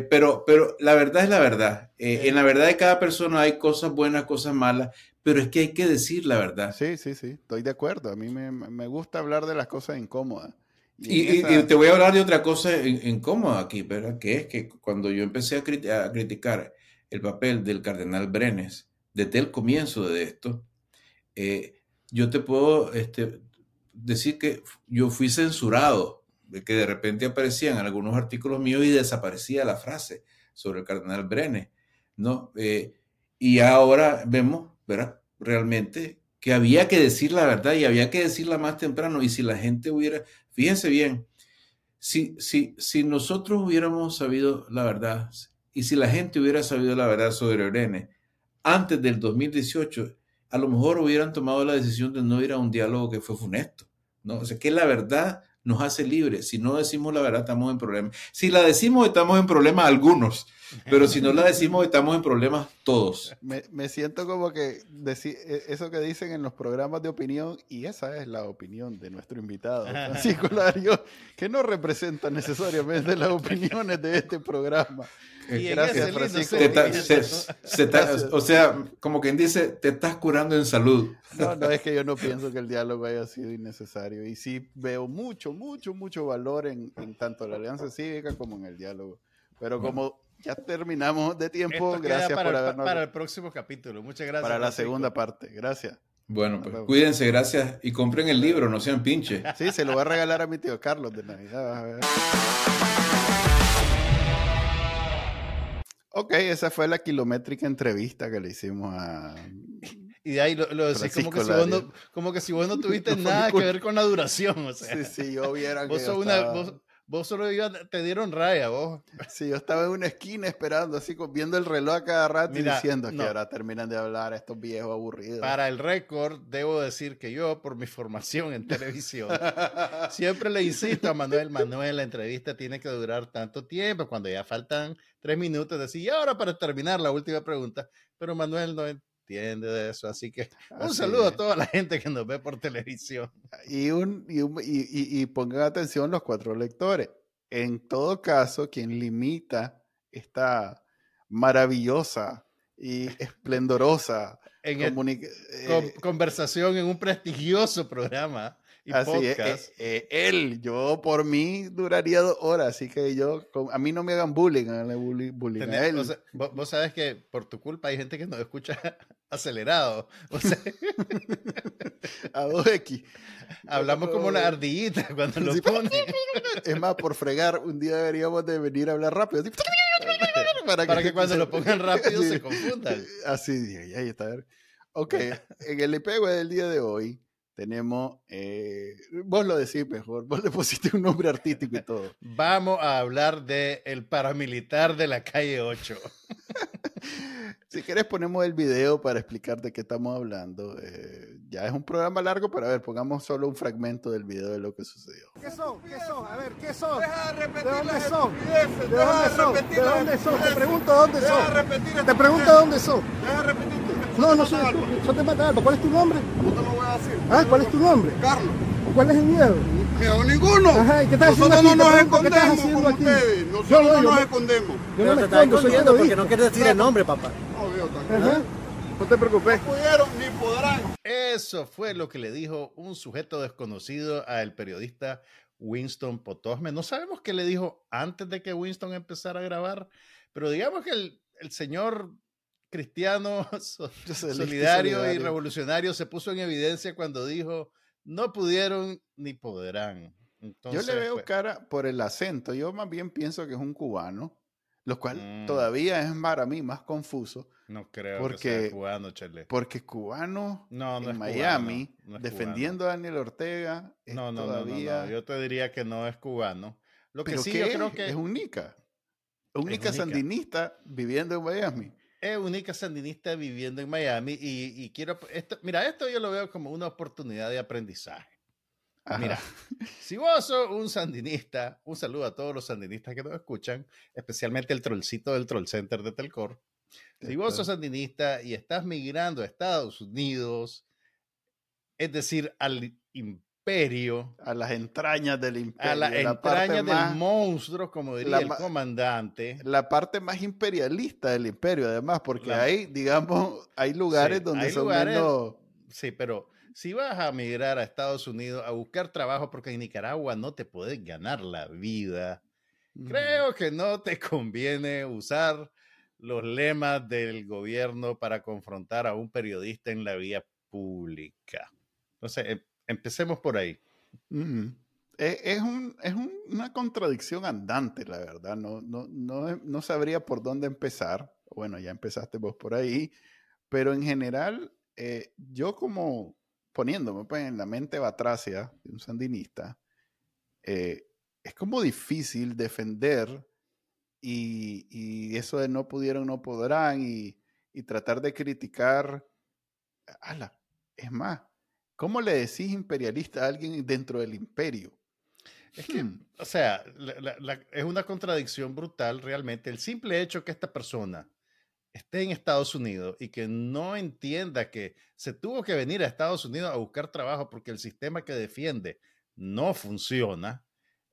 pero, pero la verdad es la verdad. En la verdad de cada persona hay cosas buenas, cosas malas, pero es que hay que decir la verdad. Sí, sí, sí, estoy de acuerdo. A mí me, gusta hablar de las cosas incómodas. Y, te voy a hablar de otra cosa incómoda aquí, ¿verdad? Que es que cuando yo empecé a, criticar el papel del cardenal Brenes, desde el comienzo de esto, eh, yo te puedo este, decir que yo fui censurado, de que de repente aparecían algunos artículos míos y desaparecía la frase sobre el cardenal Brenes, ¿no? Eh, y ahora vemos ¿verdad? Realmente que había que decir la verdad y había que decirla más temprano. Y si la gente hubiera, fíjense bien, si, si, si nosotros hubiéramos sabido la verdad y si la gente hubiera sabido la verdad sobre Irene antes del 2018, a lo mejor hubieran tomado la decisión de no ir a un diálogo que fue funesto. ¿no? O sea, que la verdad nos hace libres. Si no decimos la verdad, estamos en problemas. Si la decimos, estamos en problemas algunos. Pero si no la decimos, estamos en problemas todos. Me, siento como que e, eso que dicen en los programas de opinión, y esa es la opinión de nuestro invitado, Francisco Lario, que no representa necesariamente las opiniones de este programa. Gracias, Francisco. o sea, como quien dice, te estás curando en salud. No, no es que yo no pienso que el diálogo haya sido innecesario. Y sí veo mucho, mucho, mucho valor en, en tanto la alianza cívica como en el diálogo. Pero como ya terminamos de tiempo. gracias por habernos. Para el próximo capítulo. Muchas gracias. Para la segunda parte. Gracias. Bueno, pues cuídense, gracias. Y compren el libro, no sean pinches. *laughs* Sí, se lo voy a regalar a mi tío Carlos de Navidad. Ok, esa fue la kilométrica entrevista que le hicimos a Y de ahí lo, lo decís como que, si vos no, como que si vos no *laughs* tuviste nada que ver con la duración. O sea, Sí, sí, yo viera vos, que sos yo una, estaba- vos, vos solo ibas- te dieron raya, vos. *laughs* Sí, yo estaba en una esquina esperando, así, viendo el reloj a cada rato Mira, y diciendo que ahora terminan de hablar estos viejos aburridos. Para el récord, debo decir que yo, por mi formación en televisión, *laughs* siempre le insisto a Manuel, Manuel, la entrevista tiene que durar tanto tiempo, cuando ya faltan tres minutos, decir, y ahora para terminar la última pregunta, pero Manuel no entiende de eso, así que un Así saludo es. a toda la gente que nos ve por televisión. Y, un, y, un- y- y- y pongan atención los cuatro lectores. En todo caso, quien limita esta maravillosa y *laughs* esplendorosa En el- comunica- con- eh, conversación en un prestigioso programa y así es, podcast. eh, eh, él, yo por mí duraría dos horas, así que yo, a mí no me hagan bullying, háganle bullying, bullying a Tenés- él. o sea, vos, vos sabes que por tu culpa hay gente que nos escucha *laughs* acelerado. O sea, *laughs* a 2X. hablamos como una ardillita *laughs* cuando lo Sí. ponen. Es más, por fregar, un día deberíamos de venir a hablar rápido. así, para, Para que cuando lo pongan rápido Sí. se confundan. Así, ahí está. Ok, en el IP del día de hoy tenemos, eh, vos lo decís mejor, vos le pusiste un nombre artístico y todo. *laughs* Vamos a hablar de el paramilitar de la calle 8. *laughs* Si querés ponemos el video para explicar de qué estamos hablando. Eh, ya es un programa largo, pero a ver, pongamos solo un fragmento del video de lo que sucedió. ¿Qué son? ¿Qué son? A ver, ¿qué son? Deja de repetir ¿De dónde son? ¿De dónde de son? ¿De dónde son? Te pregunto dónde Deja de son. repetir Te pregunto dónde son. Deja de repetir. No, no soy estúpido. Soy de Matalba. ¿Cuál es tu nombre? No te lo voy a decir. Ah, ¿cuál es tu nombre? Carlos. ¿Cuál es el miedo? Miedo ninguno. Ajá, ¿y qué estás haciendo Nosotros aquí? no Te nos pregunto, ¿qué estás escondemos haciendo como aquí? ustedes. Yo Nosotros no, no yo nos no- escondemos. Yo no me te escondo, escondiendo porque no quieres decir el nombre, papá. Ajá. No te preocupes. No pudieron ni podrán. Eso fue lo que le dijo un sujeto desconocido al periodista Winston Potosme. No sabemos qué le dijo antes de que Winston empezara a grabar, pero digamos que el, el señor cristiano *laughs* so- solidario y revolucionario se puso en evidencia cuando dijo, no pudieron ni podrán. Yo le veo cara por el acento. Yo más bien pienso que es un cubano, lo cual Mm. todavía es para mí más confuso, no creo que porque- sea cubano, Chele. porque cubano No, no en es Miami, cubano, no es defendiendo a Daniel Ortega, es No, no, no, no, Yo te diría que no es cubano. Lo que ¿Pero sí yo es? creo que Es un nica. Un Es nica un nica. sandinista viviendo en Miami. Es única sandinista viviendo en Miami y, y quiero, esto, mira, esto yo lo veo como una oportunidad de aprendizaje. Ajá. Mira, si vos sos un sandinista, un saludo a todos los sandinistas que nos escuchan, especialmente el trollcito del Troll Center de Telcor. Si vos sos sandinista y estás migrando a Estados Unidos, es decir, al imperio, a las entrañas del imperio. a la parte entraña del monstruo, como diría el ma- comandante. la parte más imperialista del imperio, además, porque La- hay, digamos, hay lugares Sí, donde hay son lugares- menos... Sí, pero si vas a migrar a Estados Unidos a buscar trabajo, porque en Nicaragua no te puedes ganar la vida, creo que no te conviene usar los lemas del gobierno para confrontar a un periodista en la vía pública. Entonces, em- empecemos por ahí. Ujú. Es, es un- es un- una contradicción andante, la verdad. No, no, no, no sabría por dónde empezar. Bueno, ya empezaste vos por ahí, pero en general, eh, yo como poniéndome pues, en la mente batracia de un sandinista, eh, es como difícil defender y, y eso de no pudieron, no podrán y, y tratar de criticar. Es más, ¿cómo le decís imperialista a alguien dentro del imperio? Es que, Hmm. o sea, la- la- la- es una contradicción brutal realmente. El simple hecho que esta persona esté en Estados Unidos y que no entienda que se tuvo que venir a Estados Unidos a buscar trabajo porque el sistema que defiende no funciona,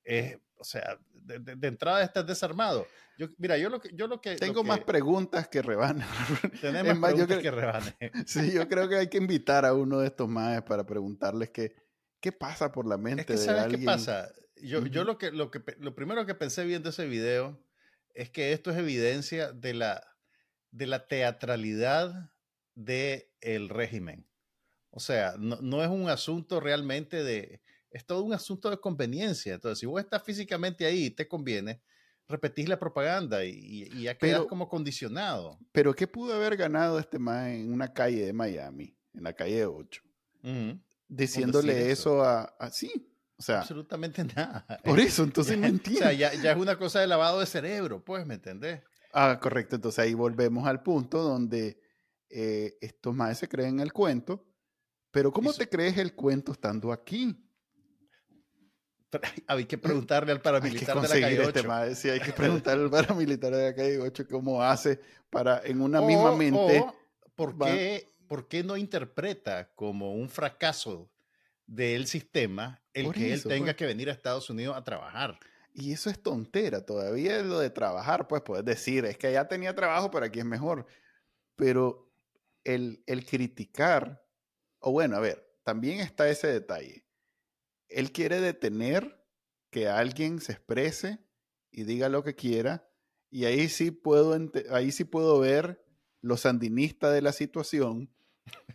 es, o sea, de, de- de entrada estás desarmado. Yo, mira, yo lo que... Yo lo que lo Tengo más preguntas que rebanan. *laughs* tenemos más, preguntas que rebane. *laughs* sí, yo creo que hay que invitar a uno de estos más para preguntarles qué, qué pasa por la mente Es que de ¿sabes alguien. qué pasa? Yo, yo lo, que, lo, que, lo primero que pensé viendo ese video es que esto es evidencia de la, de la teatralidad del el régimen. O sea, no, no es un asunto realmente de... Es todo un asunto de conveniencia. Entonces, si vos estás físicamente ahí y te conviene, repetís la propaganda y, ya quedas Pero- como condicionado. Pero ¿qué pudo haber ganado este más en una calle de Miami? en la calle 8, Ujú. diciéndole eso. a, a- sí, o sea, Absolutamente *laughs* nada. por eso, entonces no *laughs* O sea, ya, ya es una cosa de lavado de cerebro, pues, ¿me entendés? Ah, correcto. Entonces ahí volvemos al punto donde eh, estos más se creen el cuento. Pero ¿cómo Eso- te crees el cuento estando aquí? *laughs* Hay que preguntarle al paramilitar de la calle 8. este Sí, hay que preguntarle al paramilitar de la calle 8 cómo hace para en una misma mente. O, ¿por, qué, por qué no interpreta como un fracaso del sistema el Por que eso, él tenga pues. que venir a Estados Unidos a trabajar? Y eso es tontera. Todavía es lo de trabajar, pues puedes decir, es que ya tenía trabajo, pero aquí es mejor. Pero el, el criticar, o bueno, a ver, también está ese detalle. Él quiere detener que alguien se exprese y diga lo que quiera. Y ahí sí puedo, ahí sí puedo ver lo sandinista de la situación,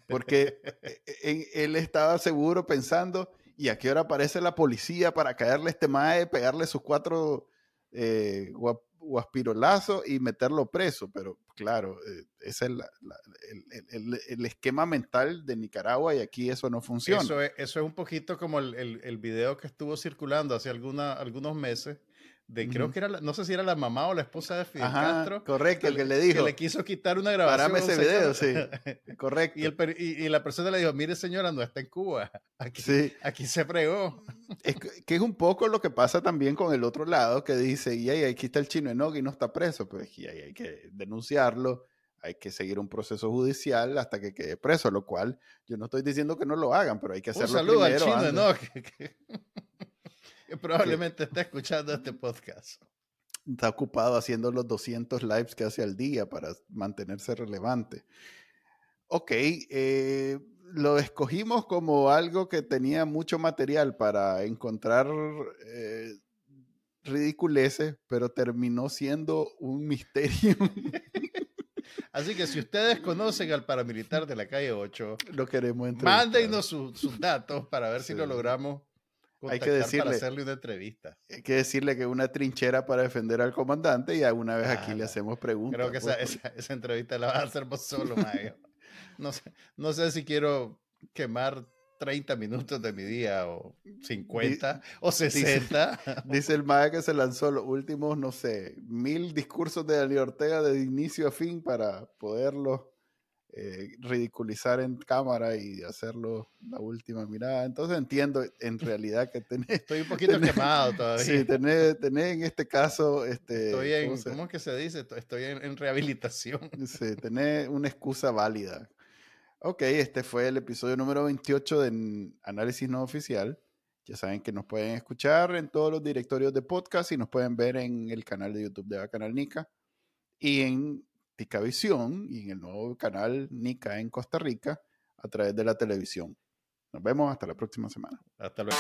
porque *laughs* e- e- él estaba seguro pensando, ¿y a qué hora aparece la policía para caerle a este mae, pegarle sus cuatro eh, guaspirolazos y meterlo preso? Pero claro, eh, ese es la- la- el, el- el- esquema mental de Nicaragua y aquí eso no funciona. Eso es, eso es un poquito como el- el video que estuvo circulando hace alguna, algunos meses de, creo que era, la- no sé si era la mamá o la esposa de Fidel Ajá, Castro, correcto, que, le- le dijo, que le quiso quitar una grabación. Un ese video, señor. correcto. *laughs* y, el y- y la persona le dijo, mire señora, no está en Cuba, *laughs* aquí, Sí. aquí se fregó. Es que, que es un poco lo que pasa también con el otro lado, que dice, y ahí, aquí está el chino Enoch y no está preso, pues y ahí hay que denunciarlo, hay que seguir un proceso judicial hasta que quede preso, lo cual yo no estoy diciendo que no lo hagan, pero hay que Un hacerlo saludo al chino, antes. Que, probablemente está escuchando este podcast. Está ocupado haciendo los 200 lives que hace al día para mantenerse relevante. Ok, eh, lo escogimos como algo que tenía mucho material para encontrar eh, ridiculeces, pero terminó siendo un misterio. *laughs* Así que si ustedes conocen al paramilitar de la calle 8, lo queremos entrevistar. mándenos su- sus datos para ver si lo logramos Hay que decirle- para hacerle una entrevista. Hay que decirle que es una trinchera para defender al comandante y alguna vez aquí le hacemos preguntas. Creo que esa, pues, esa, esa entrevista la vas a hacer vos solo, *laughs* Mayo. No sé, no sé si quiero quemar 30 minutos de mi día o 50 o 60. *laughs* Dice el MAE que se lanzó los últimos, no sé, mil discursos de Daniel Ortega de inicio a fin para poderlos eh, ridiculizar en cámara y hacerlo la última mirada. Entonces entiendo en realidad que tenés, Estoy un poquito *laughs* Tenés- quemado todavía. sí, tenés, tenés en este caso, este, Estoy en, ¿cómo ¿cómo es que se dice? Estoy- en, en rehabilitación. *laughs* sí, tenés una excusa válida. Ok, este fue el episodio número 28 de Análisis No Oficial. Ya saben que nos pueden escuchar en todos los directorios de podcast y nos pueden ver en el canal de YouTube de Bacanal Nica y en Ticavisión y en el nuevo canal Nica en Costa Rica a través de la televisión. Nos vemos hasta la próxima semana. Hasta luego.